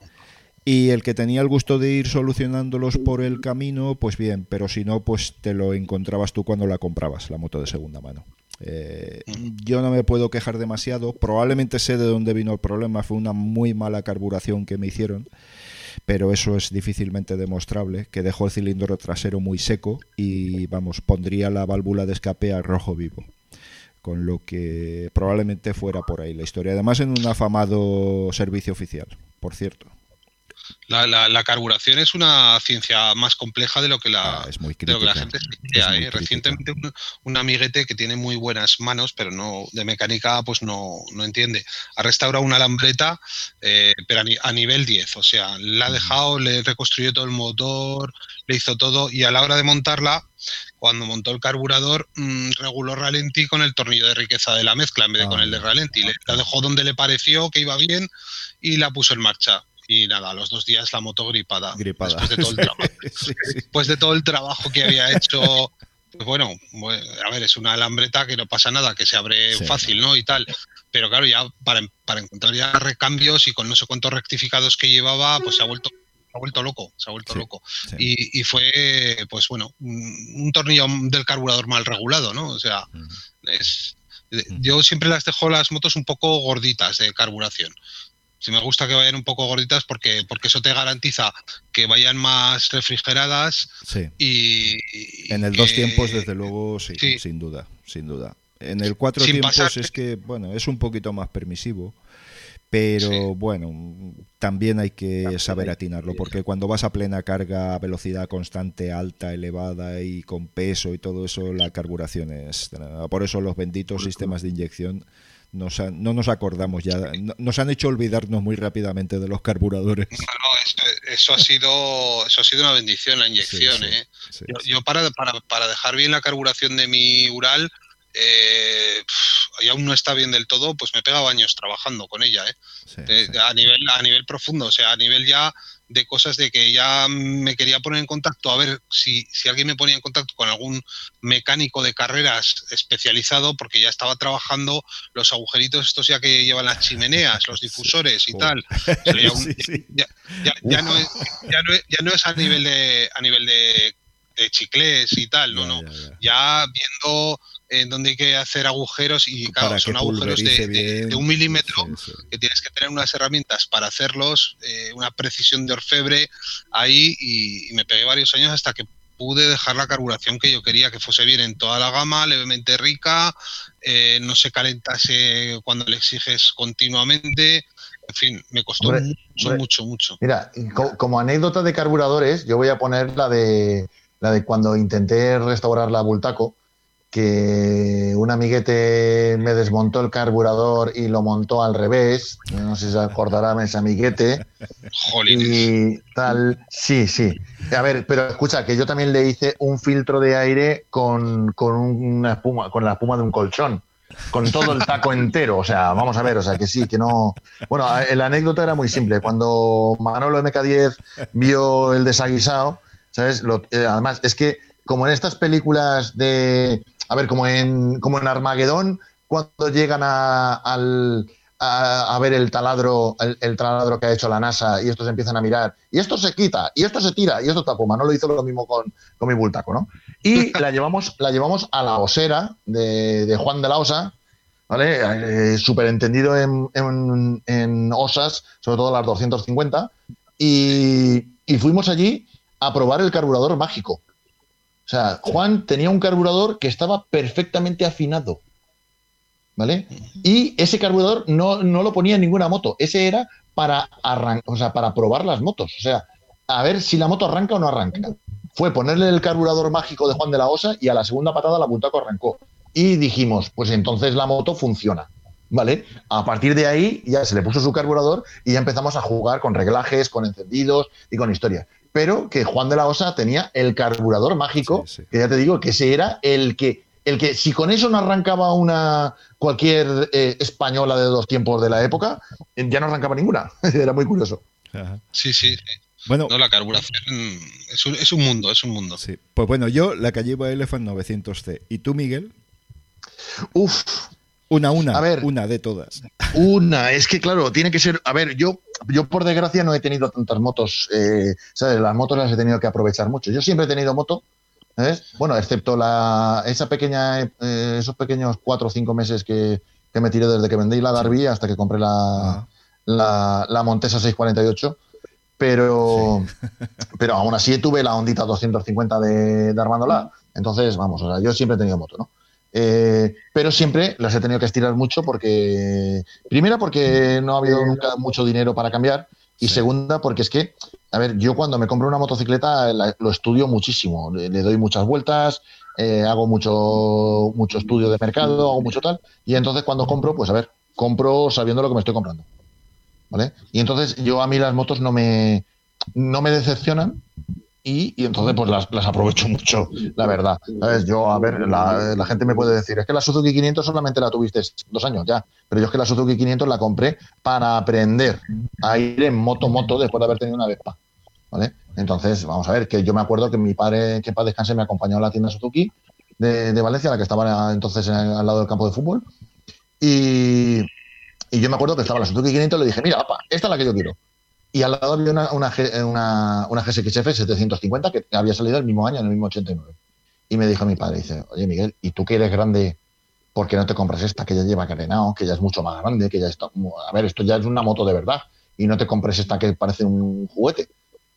Y el que tenía el gusto de ir solucionándolos por el camino, pues bien, pero si no, pues te lo encontrabas tú cuando la comprabas, la moto de segunda mano. Eh, yo no me puedo quejar demasiado. Probablemente sé de dónde vino el problema. Fue una muy mala carburación que me hicieron. Pero eso es difícilmente demostrable. Que dejó el cilindro trasero muy seco y, vamos, pondría la válvula de escape a rojo vivo. Con lo que probablemente fuera por ahí la historia. Además, en un afamado servicio oficial, por cierto. La, carburación es una ciencia más compleja de lo que la, ah, es muy de la gente ¿eh? Recientemente un, amiguete que tiene muy buenas manos, pero no de mecánica, pues no, no entiende. Ha restaurado una lambreta, eh, pero a, nivel 10. O sea, la ha dejado, le reconstruyó todo el motor, le hizo todo y a la hora de montarla, cuando montó el carburador, mm, reguló ralentí con el tornillo de riqueza de la mezcla en vez de con el de ah, ralentí. La dejó donde le pareció que iba bien y la puso en marcha. Y nada, a los dos días la moto gripada. gripada. Después de todo el trabajo, después de todo el trabajo que había hecho. Pues bueno, a ver, es una alambreta que no pasa nada, que se abre fácil, ¿no? Y tal. Pero claro, ya para, para, encontrar ya recambios y con no sé cuántos rectificados que llevaba, pues se ha vuelto ha vuelto loco, se ha vuelto loco. Y, y, fue, pues bueno, un, tornillo del carburador mal regulado, ¿no? O sea, es, yo siempre las dejo las motos un poco gorditas de carburación. Si me gusta que vayan un poco gorditas porque, porque eso te garantiza que vayan más refrigeradas. Sí. Y, en el dos tiempos, desde luego, sí, sin duda, sin duda. En el cuatro tiempos es que, bueno, es un poquito más permisivo. Pero bueno, también hay que saber atinarlo, porque cuando vas a plena carga, a velocidad constante, alta, elevada y con peso y todo eso, la carburación es... Por eso los benditos sistemas de inyección no nos acordamos ya, nos han hecho olvidarnos muy rápidamente de los carburadores. eso, ha sido eso ha sido una bendición la inyección. ¿eh? yo, para, para, para, dejar bien la carburación de mi Ural, eh, y aún no está bien del todo, pues me he pegado años trabajando con ella, ¿eh? a nivel a nivel profundo, o sea, a nivel ya de cosas de que ya me quería poner en contacto, a ver si, si alguien me ponía en contacto con algún mecánico de carreras especializado, porque ya estaba trabajando los agujeritos estos ya que llevan las chimeneas, los difusores y tal. ya, no es, ya, no es, a nivel de a nivel de, de chicles y tal, no, no. Ya viendo en donde hay que hacer agujeros y claro, son agujeros de, un milímetro que tienes que tener unas herramientas para hacerlos, eh, una precisión de orfebre ahí y, me pegué varios años hasta que pude dejar la carburación que yo quería, que fuese bien en toda la gama, levemente rica, eh, no se calentase cuando le exiges continuamente. En fin, me costó mucho, mucho, mucho. Mira, como, anécdota de carburadores, yo voy a poner la de la de cuando intenté restaurar la Bultaco que un amiguete me desmontó el carburador y lo montó al revés. No sé si se acordará ese amiguete. Y tal. Sí, sí. A ver, pero escucha, que yo también le hice un filtro de aire con, con una espuma, con la espuma de un colchón. Con todo el taco entero. O sea, vamos a ver, o sea, que sí, que no. Bueno, la anécdota era muy simple. Cuando Manolo MK10 vio el desaguisado, ¿sabes? Eh, además, es que como en estas películas de a ver, como en, como en Armagedón, cuando llegan a, a, ver el taladro, el, taladro que ha hecho la NASA y estos empiezan a mirar, y esto se quita, y esto se tira, y esto tapuma. No lo hizo lo mismo con, con mi bultaco, ¿no? Y la llevamos, la llevamos a la osera de, Juan de la Osa, ¿vale? Eh, Súper entendido en, en, osas, sobre todo las 250, y, y fuimos allí a probar el carburador mágico. O sea, Juan tenía un carburador que estaba perfectamente afinado. ¿Vale? Y ese carburador no, lo ponía en ninguna moto. Ese era para o sea, para probar las motos. O sea, a ver si la moto arranca o no arranca. Fue ponerle el carburador mágico de Juan de la Osa y a la segunda patada la Bultaco arrancó. Y dijimos, pues entonces la moto funciona. ¿Vale? A partir de ahí ya se le puso su carburador y ya empezamos a jugar con reglajes, con encendidos y con historias pero que Juan de la Osa tenía el carburador mágico, que ya te digo que ese era el que, el que si con eso no arrancaba una cualquier eh, española de dos tiempos de la época, ya no arrancaba ninguna. era muy curioso. Sí, sí, Bueno, no, la carburación es un, es un, mundo, es un mundo. Sí. Pues bueno, yo la que llevo a Elephant 900C. ¿Y tú, Miguel? Uf, una, una, a ver, una de todas. Una, es que claro, tiene que ser. A ver, yo, yo por desgracia no he tenido tantas motos, eh, ¿sabes? Las motos las he tenido que aprovechar mucho. Yo siempre he tenido moto, ¿sabes? Bueno, excepto la, esa pequeña, eh, esos pequeños cuatro o cinco meses que, me tiré desde que vendí la Darby hasta que compré la, la, Montesa 648. Pero, pero aún así tuve la Ondita 250 de, de Armando Entonces, vamos, o sea, yo siempre he tenido moto, ¿no? Eh, pero siempre las he tenido que estirar mucho porque, primero porque no ha habido nunca mucho dinero para cambiar Y segunda, porque es que, a ver, yo cuando me compro una motocicleta lo estudio muchísimo, le, doy muchas vueltas, eh, hago mucho, mucho estudio de mercado, hago mucho tal, y entonces cuando compro, pues a ver, compro sabiendo lo que me estoy comprando. ¿Vale? Y entonces yo a mí las motos no me, no me decepcionan y, entonces pues las, aprovecho mucho, la verdad. Yo, a ver, la, gente me puede decir, es que la Suzuki 500 solamente la tuviste dos años ya, pero yo es que la Suzuki 500 la compré para aprender a ir en moto-moto después de haber tenido una Vespa. ¿Vale? Entonces, vamos a ver, que yo me acuerdo que mi padre, que para descanse, me acompañó a la tienda Suzuki de, Valencia, la que estaba entonces al lado del campo de fútbol. Y, y yo me acuerdo que estaba la Suzuki 500 y le dije, mira, papá, esta es la que yo quiero y al lado había una, una, una, una GSXF 750 que había salido el mismo año, en el mismo 89. Y me dijo mi padre, dice, oye Miguel, ¿y tú que eres grande, por qué no te compras esta que ya lleva carenado, que ya es mucho más grande, que ya está... A ver, esto ya es una moto de verdad, y no te compres esta que parece un juguete.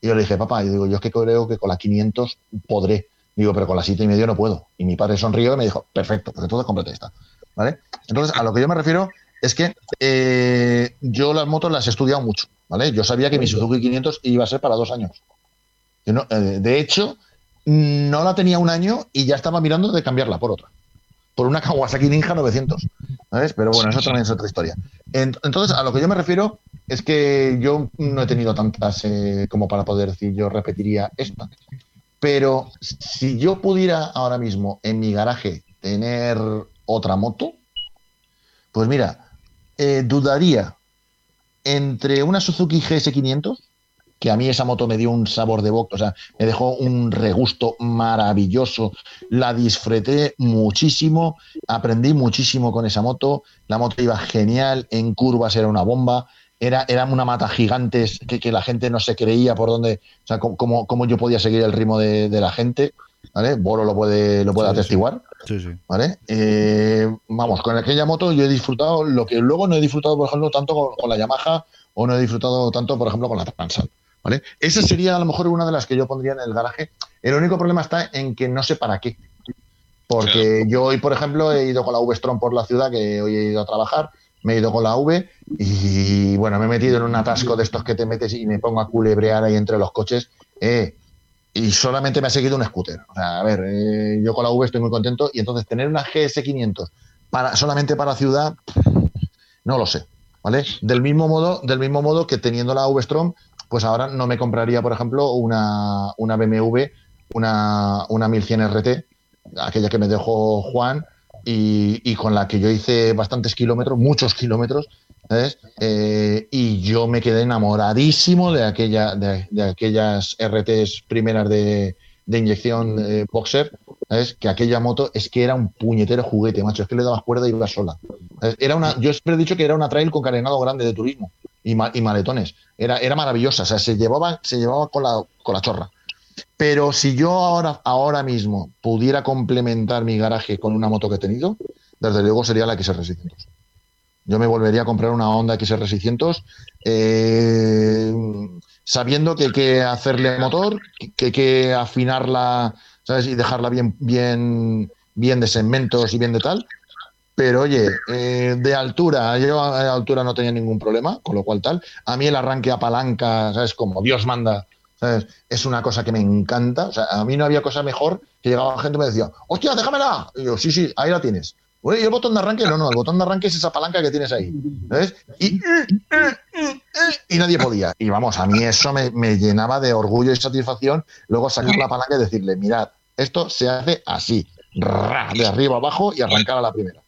Y yo le dije, papá, y digo, yo es que creo que con la 500 podré. Digo, pero con la 7 y medio no puedo. Y mi padre sonrió y me dijo, perfecto, pues entonces cómprate esta. ¿Vale? Entonces, a lo que yo me refiero es que eh, yo las motos las he estudiado mucho. ¿Vale? Yo sabía que mi Suzuki 500 iba a ser para dos años. Eh, de hecho, no la tenía un año y ya estaba mirando de cambiarla por otra. Por una Kawasaki Ninja 900. ¿sabes? Pero bueno, eso también es otra historia. Entonces, a lo que yo me refiero es que yo no he tenido tantas eh, como para poder decir yo repetiría esta. Pero si yo pudiera ahora mismo en mi garaje tener otra moto, pues mira, eh, dudaría entre una Suzuki GS500, que a mí esa moto me dio un sabor de boca, o sea, me dejó un regusto maravilloso, la disfruté muchísimo, aprendí muchísimo con esa moto, la moto iba genial, en curvas era una bomba, era, era una mata gigantes que, la gente no se creía por dónde, o sea, cómo, yo podía seguir el ritmo de, la gente, ¿vale? Boro lo puede, lo puede atestiguar. Sí, sí. ¿Vale? Eh, vamos, con aquella moto yo he disfrutado lo que luego no he disfrutado, por ejemplo, tanto con, la Yamaha o no he disfrutado tanto, por ejemplo, con la Transal. ¿Vale? Esa sería a lo mejor una de las que yo pondría en el garaje. El único problema está en que no sé para qué. Porque yo hoy, por ejemplo, he ido con la V-Strom por la ciudad, que hoy he ido a trabajar, me he ido con la V y bueno, me he metido en un atasco de estos que te metes y me pongo a culebrear ahí entre los coches. Eh, y solamente me ha seguido un scooter. O sea, a ver, eh, yo con la V estoy muy contento y entonces tener una GS500 para, solamente para ciudad, no lo sé, ¿vale? Del mismo modo, del mismo modo que teniendo la V-Strom, pues ahora no me compraría, por ejemplo, una, una BMW, una, una 1100 RT, aquella que me dejó Juan y, y con la que yo hice bastantes kilómetros, muchos kilómetros, eh, y yo me quedé enamoradísimo de, aquella, aquellas RTs primeras de, inyección eh, boxer, ¿sabes? Que aquella moto es que era un puñetero juguete, macho, es que le dabas cuerda y iba sola. Era una, yo siempre he dicho que era una trail con carenado grande de turismo y, y maletones. Era, era maravillosa, o sea, se llevaba, se llevaba con la, con la chorra. Pero si yo ahora, ahora mismo pudiera complementar mi garaje con una moto que he tenido, desde luego sería la XR600. Yo me volvería a comprar una Honda XR600 eh, sabiendo que hay que hacerle motor, que hay que afinarla, ¿sabes? Y dejarla bien, bien, bien de segmentos y bien de tal. Pero oye, eh, de altura, yo a altura no tenía ningún problema, con lo cual tal. A mí el arranque a palanca, ¿sabes? Como Dios manda, ¿sabes? Es una cosa que me encanta. O sea, a mí no había cosa mejor que llegaba gente y me decía, hostia, déjamela. Yo, sí, sí, ahí la tienes. ¿Y el botón de arranque? No, no, el botón de arranque es esa palanca que tienes ahí. ¿Ves? Y, y nadie podía. Y vamos, a mí eso me, llenaba de orgullo y satisfacción luego sacar la palanca y decirle, mirad, esto se hace así, de arriba abajo y arrancar a la primera.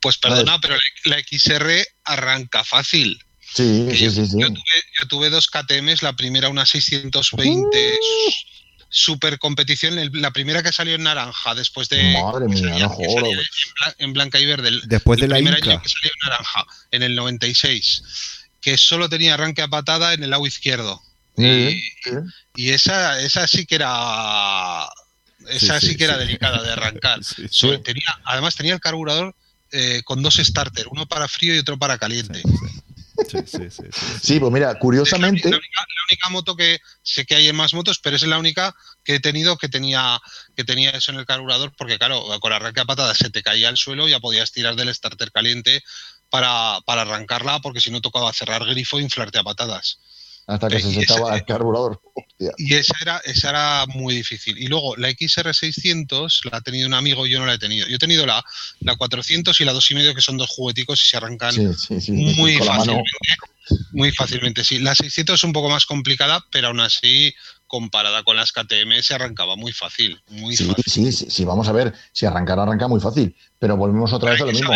Pues perdona, pero la XR arranca fácil. Sí, sí, sí, Yo, tuve, dos KTMs, la primera una 620 super competición. La primera que salió en naranja, después de. Madre mía, no en, blanca y verde. después de la primer año que salió en naranja, en el 96, que solo tenía arranque a patada en el lado izquierdo. y, esa, esa sí que era. Esa sí, que era delicada de arrancar. tenía, además tenía el carburador eh, con dos starter, uno para frío y otro para caliente. Sí, sí, sí, sí, pues mira, curiosamente. la, única, moto que sé que hay en más motos, pero es la única que he tenido que tenía, que tenía eso en el carburador, porque claro, con arranque a patada se te caía al suelo, ya podías tirar del starter caliente para, arrancarla, porque si no tocaba cerrar grifo e inflarte a patadas. Hasta que se secaba el carburador. Y esa era, esa era muy difícil. Y luego la XR600 la ha tenido un amigo, yo no la he tenido. Yo he tenido la, la 400 y la 2,5 que son dos jugueticos y se arrancan muy fácilmente. Muy fácilmente, sí. La 600 es un poco más complicada, pero aún así comparada con las KTM se arrancaba muy fácil. Muy sí, sí, sí, sí, vamos a ver, si arrancar arranca muy fácil, pero volvemos otra vez a lo mismo.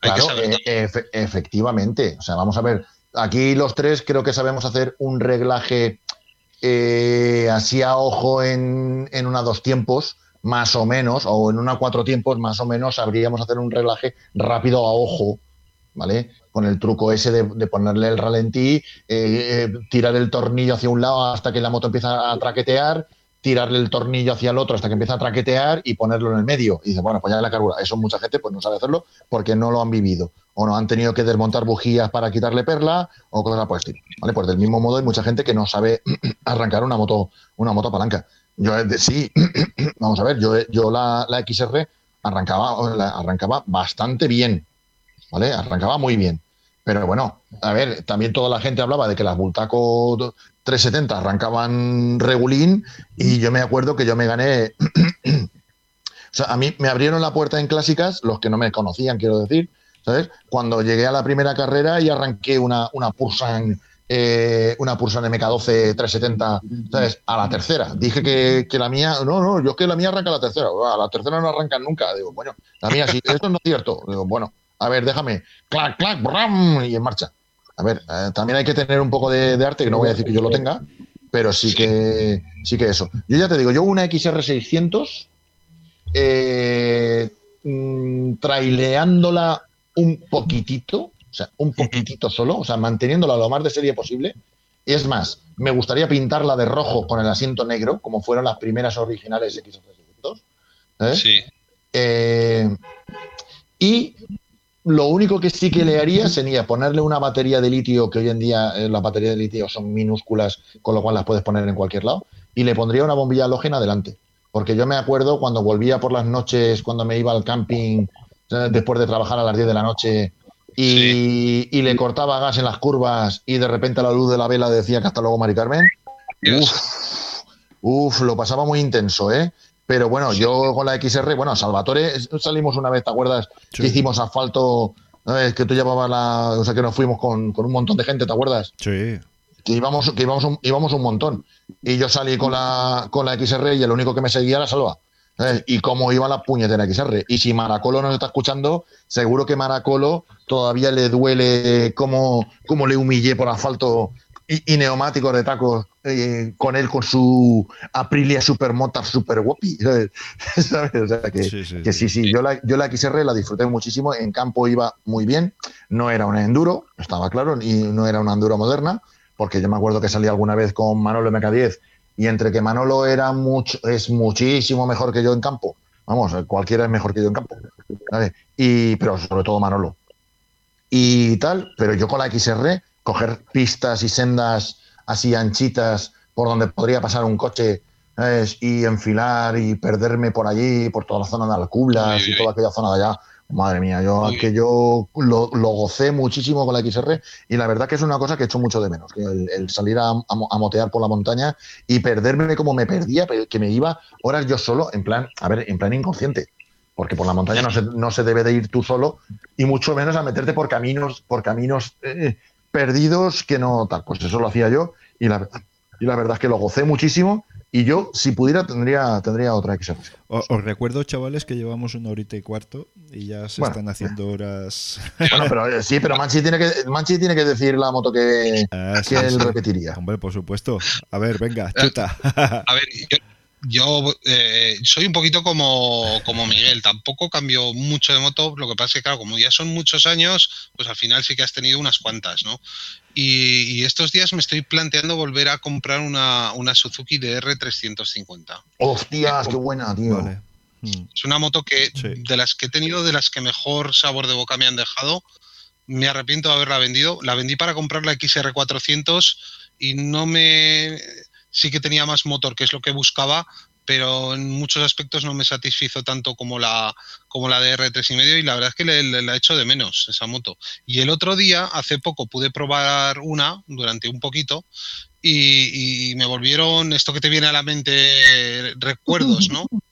Claro, eh, efectivamente. O sea, vamos a ver, aquí los tres creo que sabemos hacer un reglaje eh, así a ojo en, en una dos tiempos, más o menos, o en una cuatro tiempos, más o menos, sabríamos hacer un reglaje rápido a ojo, ¿vale? Con el truco ese de, ponerle el ralentí, eh, eh, tirar el tornillo hacia un lado hasta que la moto empieza a traquetear, tirarle el tornillo hacia el otro hasta que empieza a traquetear y ponerlo en el medio. Y dice, bueno, pues ya la carbura. Eso mucha gente pues no sabe hacerlo porque no lo han vivido. O no han tenido que desmontar bujías para quitarle perla o cosas por el ¿Vale? Pues del mismo modo hay mucha gente que no sabe arrancar una moto, una moto palanca. Yo sí, vamos a ver, yo, yo la, la XR arrancaba, arrancaba bastante bien. ¿Vale? Arrancaba muy bien. Pero bueno, a ver, también toda la gente hablaba de que las Bultaco 370 arrancaban regulín y yo me acuerdo que yo me gané. o sea, a mí me abrieron la puerta en clásicas, los que no me conocían, quiero decir, ¿sabes? Cuando llegué a la primera carrera y arranqué una, una Pursan. Eh, una Pursan MK12 370, ¿sabes? A la tercera. Dije que, que, la mía, no, no, yo es que la mía arranca a la tercera. A la tercera no arrancan nunca. Digo, bueno, la mía sí, esto no es cierto. Digo, bueno, a ver, déjame, clac, clac, bram, y en marcha. A ver, eh, también hay que tener un poco de, arte, que no voy a decir que yo lo tenga, pero sí que, sí que eso. Yo ya te digo, yo una XR600, eh, mm, traileándola un poquitito, o sea, un poquitito solo, o sea, manteniéndola lo más de serie posible. Es más, me gustaría pintarla de rojo con el asiento negro, como fueron las primeras originales XR600. ¿eh? Sí. Eh, y lo único que sí que le haría sería ponerle una batería de litio, que hoy en día eh, las baterías de litio son minúsculas, con lo cual las puedes poner en cualquier lado, y le pondría una bombilla halógena adelante. Porque yo me acuerdo cuando volvía por las noches, cuando me iba al camping eh, después de trabajar a las 10 de la noche y, le cortaba gas en las curvas y de repente la luz de la vela decía que hasta luego, Mari Carmen. Uf, uf, lo pasaba muy intenso, ¿eh? Pero bueno, yo con la XR, bueno, Salvatore salimos una vez, ¿te acuerdas? Que hicimos asfalto, ¿no? que tú llevabas la. O sea, que nos fuimos con, un montón de gente, ¿te acuerdas? Sí. Que íbamos, que íbamos, un, íbamos un montón. Y yo salí con la, con la XR y el único que me seguía era Salva. Y cómo iba la puñetera XR. Y si Maracolo nos está escuchando, seguro que Maracolo todavía le duele cómo, cómo le humillé por asfalto y, neumáticos de tacos eh, con él con su Aprilia Supermotor Super Guapi. ¿sabes? O sea, que, sí, sí, Yo, la, yo la XR la disfruté muchísimo. En campo iba muy bien. No era una enduro, estaba claro, y no era una enduro moderna, porque yo me acuerdo que salí alguna vez con Manolo MK10 y entre que Manolo era mucho, es muchísimo mejor que yo en campo. Vamos, cualquiera es mejor que yo en campo. Y, pero sobre todo Manolo. Y tal, pero yo con la XR coger pistas y sendas así anchitas por donde podría pasar un coche y enfilar y perderme por allí, por toda la zona de Alcublas y toda aquella zona de allá. Madre mía, yo que yo lo, gocé muchísimo con la XR y la verdad que es una cosa que he hecho mucho de menos, el, salir a, motear por la montaña y perderme como me perdía, que me iba horas yo solo, en plan, a ver, en plan inconsciente, porque por la montaña no se, no se debe de ir tú solo y mucho menos a meterte por caminos, por caminos eh, perdidos que no tal. Pues eso lo hacía yo y la, y la verdad es que lo gocé muchísimo. Y yo, si pudiera, tendría, tendría otra XR. Os, os, recuerdo, chavales, que llevamos una horita y cuarto y ya se están haciendo horas. Bueno, pero eh, sí, pero Manchi tiene que, Manchi tiene que decir la moto que, ah, que él repetiría. Hombre, por supuesto. A ver, venga, chuta. A ver, yo, yo eh, soy un poquito como, como, Miguel, tampoco cambio mucho de moto, lo que pasa es que, claro, como ya son muchos años, pues al final sí que has tenido unas cuantas, ¿no? Y, estos días me estoy planteando volver a comprar una, una Suzuki DR350. ¡Hostias, qué buena, tío! Mm. Es una moto que, de las que he tenido, de las que mejor sabor de boca me han dejado, me arrepiento de haberla vendido. La vendí para comprar la XR400 y no me sí que tenía más motor, que es lo que buscaba, pero en muchos aspectos no me satisfizo tanto como la, como la de R3,5 y la verdad es que le, le, la hecho de menos esa moto. Y el otro día, hace poco, pude probar una durante un poquito y, y me volvieron esto que te viene a la mente recuerdos, ¿no?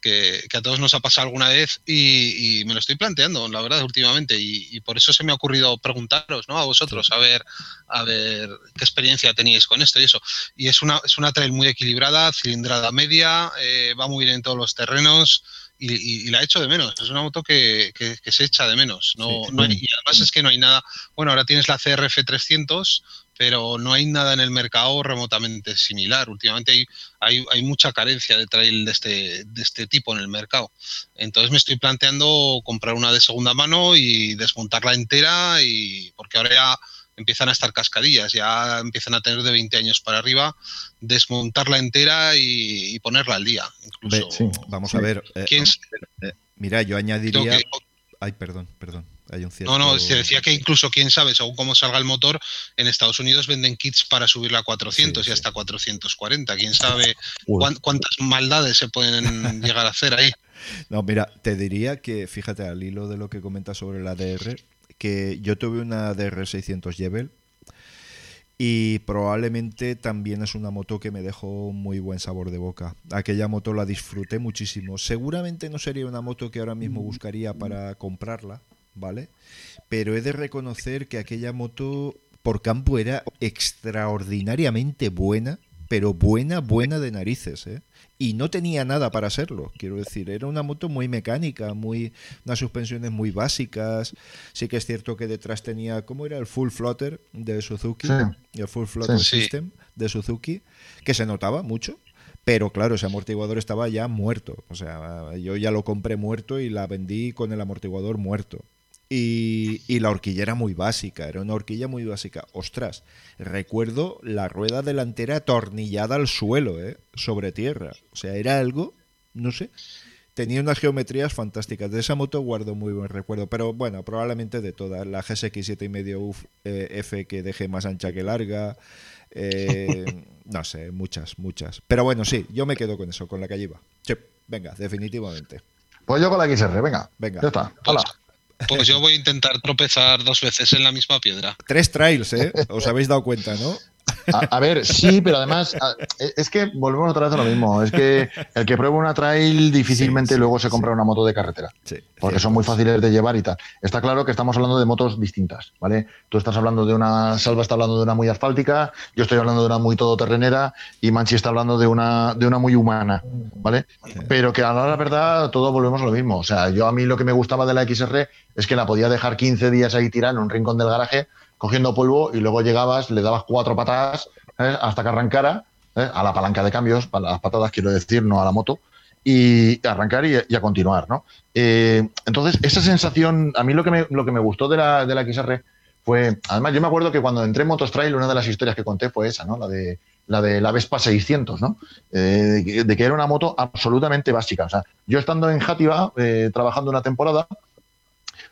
que, a todos nos ha pasado alguna vez y, me lo estoy planteando, la verdad, últimamente. Y, por eso se me ha ocurrido preguntaros, ¿no? A vosotros, a ver, a ver qué experiencia teníais con esto y eso. Y es una, es una trail muy equilibrada, cilindrada media, eh, va muy bien en todos los terrenos. Y, la echo de menos. Es una moto que, se echa de menos. No, no y además es que no hay nada. Bueno, ahora tienes la CRF 300, pero no hay nada en el mercado remotamente similar. Últimamente hay, hay, mucha carencia de trail de este, de este tipo en el mercado. Entonces me estoy planteando comprar una de segunda mano y desmontarla entera, y porque ahora ya empiezan a estar cascadillas, ya empiezan a tener de 20 años para arriba, desmontarla entera y, ponerla al día. Vamos a ver. Eh, eh, mira, yo añadiría... Ay, perdón, perdón. No, no, se decía que incluso, quién sabe, según cómo salga el motor, en Estados Unidos venden kits para subirla a 400 y hasta 440. Quién sabe cuántas maldades se pueden llegar a hacer ahí. No, mira, te diría que, fíjate, al hilo de lo que comentas sobre la DR, que yo tuve una DR 600 Jebel y probablemente también es una moto que me dejó muy buen sabor de boca. Aquella moto la disfruté muchísimo. Seguramente no sería una moto que ahora mismo buscaría para comprarla, ¿vale? Pero he de reconocer que aquella moto por campo era extraordinariamente buena, pero buena, buena de narices, ¿eh? Y no tenía nada para serlo, quiero decir, era una moto muy mecánica, muy unas suspensiones muy básicas. Sí que es cierto que detrás tenía, ¿cómo era? El full floater de Suzuki, el full floater system de Suzuki, que se notaba mucho, pero claro, ese amortiguador estaba ya muerto. O sea, yo ya lo compré muerto y la vendí con el amortiguador muerto. Y, la horquilla era muy básica, era una horquilla muy básica. Ostras, recuerdo la rueda delantera atornillada al suelo, ¿eh? sobre tierra. O sea, era algo, no sé, tenía unas geometrías fantásticas. De esa moto guardo muy buen recuerdo, pero bueno, probablemente de todas. La GSX 7,5 eh, F que dejé más ancha que larga. Eh, no sé, muchas, muchas. Pero bueno, sí, yo me quedo con eso, con la que iba. Sí, venga, definitivamente. Pues yo con la XR, venga. Venga. Ya está. Hola. Pues yo voy a intentar tropezar dos veces en la misma piedra. Tres trails, ¿eh? Os habéis dado cuenta, ¿no? A, ver, sí, pero además es que volvemos otra vez a lo mismo. Es que el que prueba una trail difícilmente luego se compra una moto de carretera. porque son muy fáciles de llevar y tal. Está claro que estamos hablando de motos distintas, ¿vale? Tú estás hablando de una, Salva está hablando de una muy asfáltica, yo estoy hablando de una muy todoterrenera y Manchi está hablando de una, de una muy humana, ¿vale? Pero que a la verdad todos volvemos a lo mismo. O sea, yo a mí lo que me gustaba de la XR es que la podía dejar 15 días ahí tirada en un rincón del garaje cogiendo polvo y luego llegabas, le dabas cuatro patadas hasta que arrancara, a la palanca de cambios, para las patadas quiero decir, no a la moto, y arrancar y, a continuar, ¿no? Eh, entonces, esa sensación, a mí lo que me, lo que me gustó de la, de la XR fue, además yo me acuerdo que cuando entré en Motos Trail, una de las historias que conté fue esa, ¿no? La de la de la Vespa 600, ¿no? Eh, de, que era una moto absolutamente básica. O sea, yo estando en Játiva, eh, trabajando una temporada,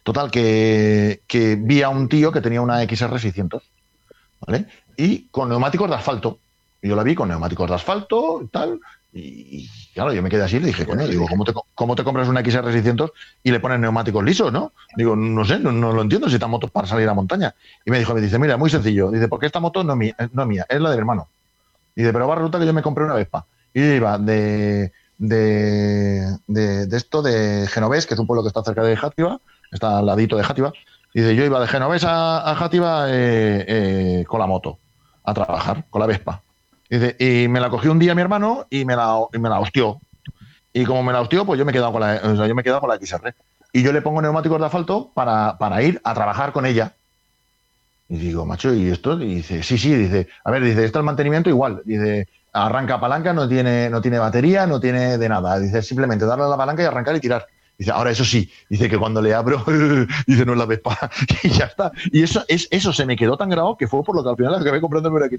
Total, que, vi a un tío que tenía una XR 600, ¿vale? Y con neumáticos de asfalto. Yo la vi con neumáticos de asfalto y tal. Y, claro, yo me quedé así y le dije, coño, digo, ¿cómo te, ¿cómo te compras una XR 600 y le pones neumáticos lisos, no? Digo, no sé, no, lo entiendo si esta moto para salir a montaña. Y me dijo, me dice, mira, muy sencillo. Dice, porque esta moto no es mía, no es, mía, es la del hermano. Dice, pero va resulta que yo me compré una Vespa. Y iba de, de, de, esto de Genovés, que es un pueblo que está cerca de Játiva, está al ladito de Játiva. Dice, yo iba de Genovés a, Játiva eh, eh, con la moto, a trabajar, con la Vespa. Dice, y me la cogió un día mi hermano y me la, y me la hostió. Y como me la hostió, pues yo me he quedado con la, o sea, yo me he quedado con la XR. Y yo le pongo neumáticos de asfalto para, para ir a trabajar con ella. Y digo, macho, ¿y esto? Y dice, sí, sí, dice, a ver, dice, esto el mantenimiento igual. Dice, arranca palanca, no tiene, no tiene batería, no tiene de nada. Dice, simplemente darle a la palanca y arrancar y tirar. Dice, ahora eso sí, dice que cuando le abro, dice, no es la Vespa. y ya está. Y eso, es, eso se me quedó tan grabado que fue por lo que al final acabé comprando el aquí.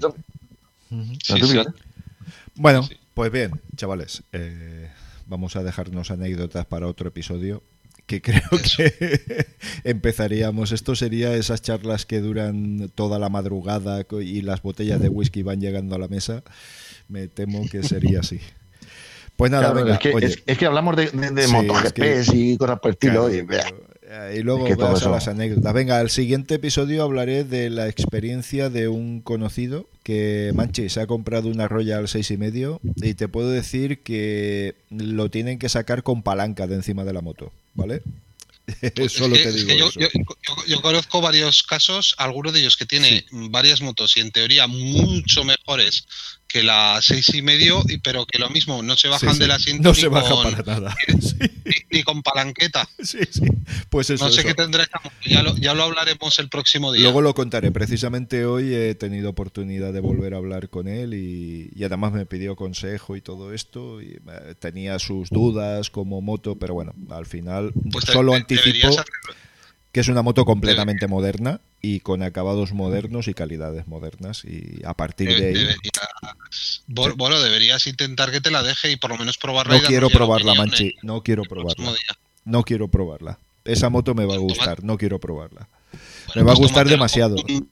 Bueno, pues bien, chavales, eh, vamos a dejarnos anécdotas para otro episodio que creo que empezaríamos. Esto sería esas charlas que duran toda la madrugada y las botellas de whisky van llegando a la mesa. Me temo que sería así. Pues nada, Claro, venga, es, que, oye. es, es que hablamos de, de, de Sí, MotoGP es que- y cosas por el estilo. Claro, y, eh, y luego Es que todo vas a las anécdotas. Venga, al siguiente episodio hablaré de la experiencia de un conocido que, Manchi, se ha comprado una Royal 6 y medio y te puedo decir que lo tienen que sacar con palanca de encima de la moto, ¿vale? Pues Solo es que- te es digo que yo, eso. yo- yo- yo conozco varios casos, algunos de ellos que tiene varias motos y en teoría mucho mejores que la seis y medio, y- pero que lo mismo no se bajan Sí, sí. del asiento No ni, se baja con, para nada. ni- ni con palanqueta. Sí, sí. Pues eso. no sé eso. qué tendrá esta ya lo, ya lo hablaremos el próximo día. Luego lo contaré. Precisamente hoy he tenido oportunidad de volver a hablar con él y, y además me pidió consejo y todo esto. Y eh, tenía sus dudas como moto, pero bueno, al final Pues solo te- anticipó hacer- que es una moto completamente moderna y con acabados modernos y calidades modernas. Y a partir de- de ahí deberías- Bo- bueno, deberías intentar que te la deje y por lo menos probarla. no y quiero probarla, Manchi. No quiero probarla. No quiero probarla. Esa moto me va a gustar. No quiero probarla. Bueno, Me va a pues gustar demasiado. Un,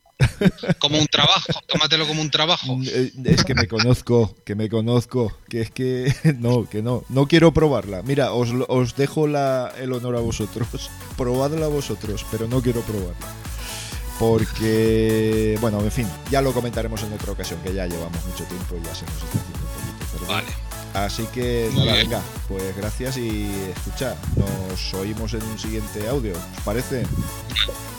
como un trabajo, tómatelo como un trabajo. Eh, Es que me conozco, que me conozco, que es que no, que no, no quiero probarla. Mira, os, os dejo la, el honor a vosotros, probadla vosotros, pero no quiero probarla. Porque, bueno, en fin, ya lo comentaremos en otra ocasión, que ya llevamos mucho tiempo y ya se nos está haciendo un poquito. pero. Vale. Así que nada, venga, pues gracias y escucha, nos oímos en un siguiente audio, ¿os parece?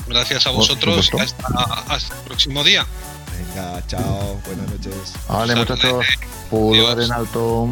Gracias a vosotros. supuesto. Hasta, hasta el próximo día. Venga, chao, buenas noches. Vale, muchachos. Pulgar en alto.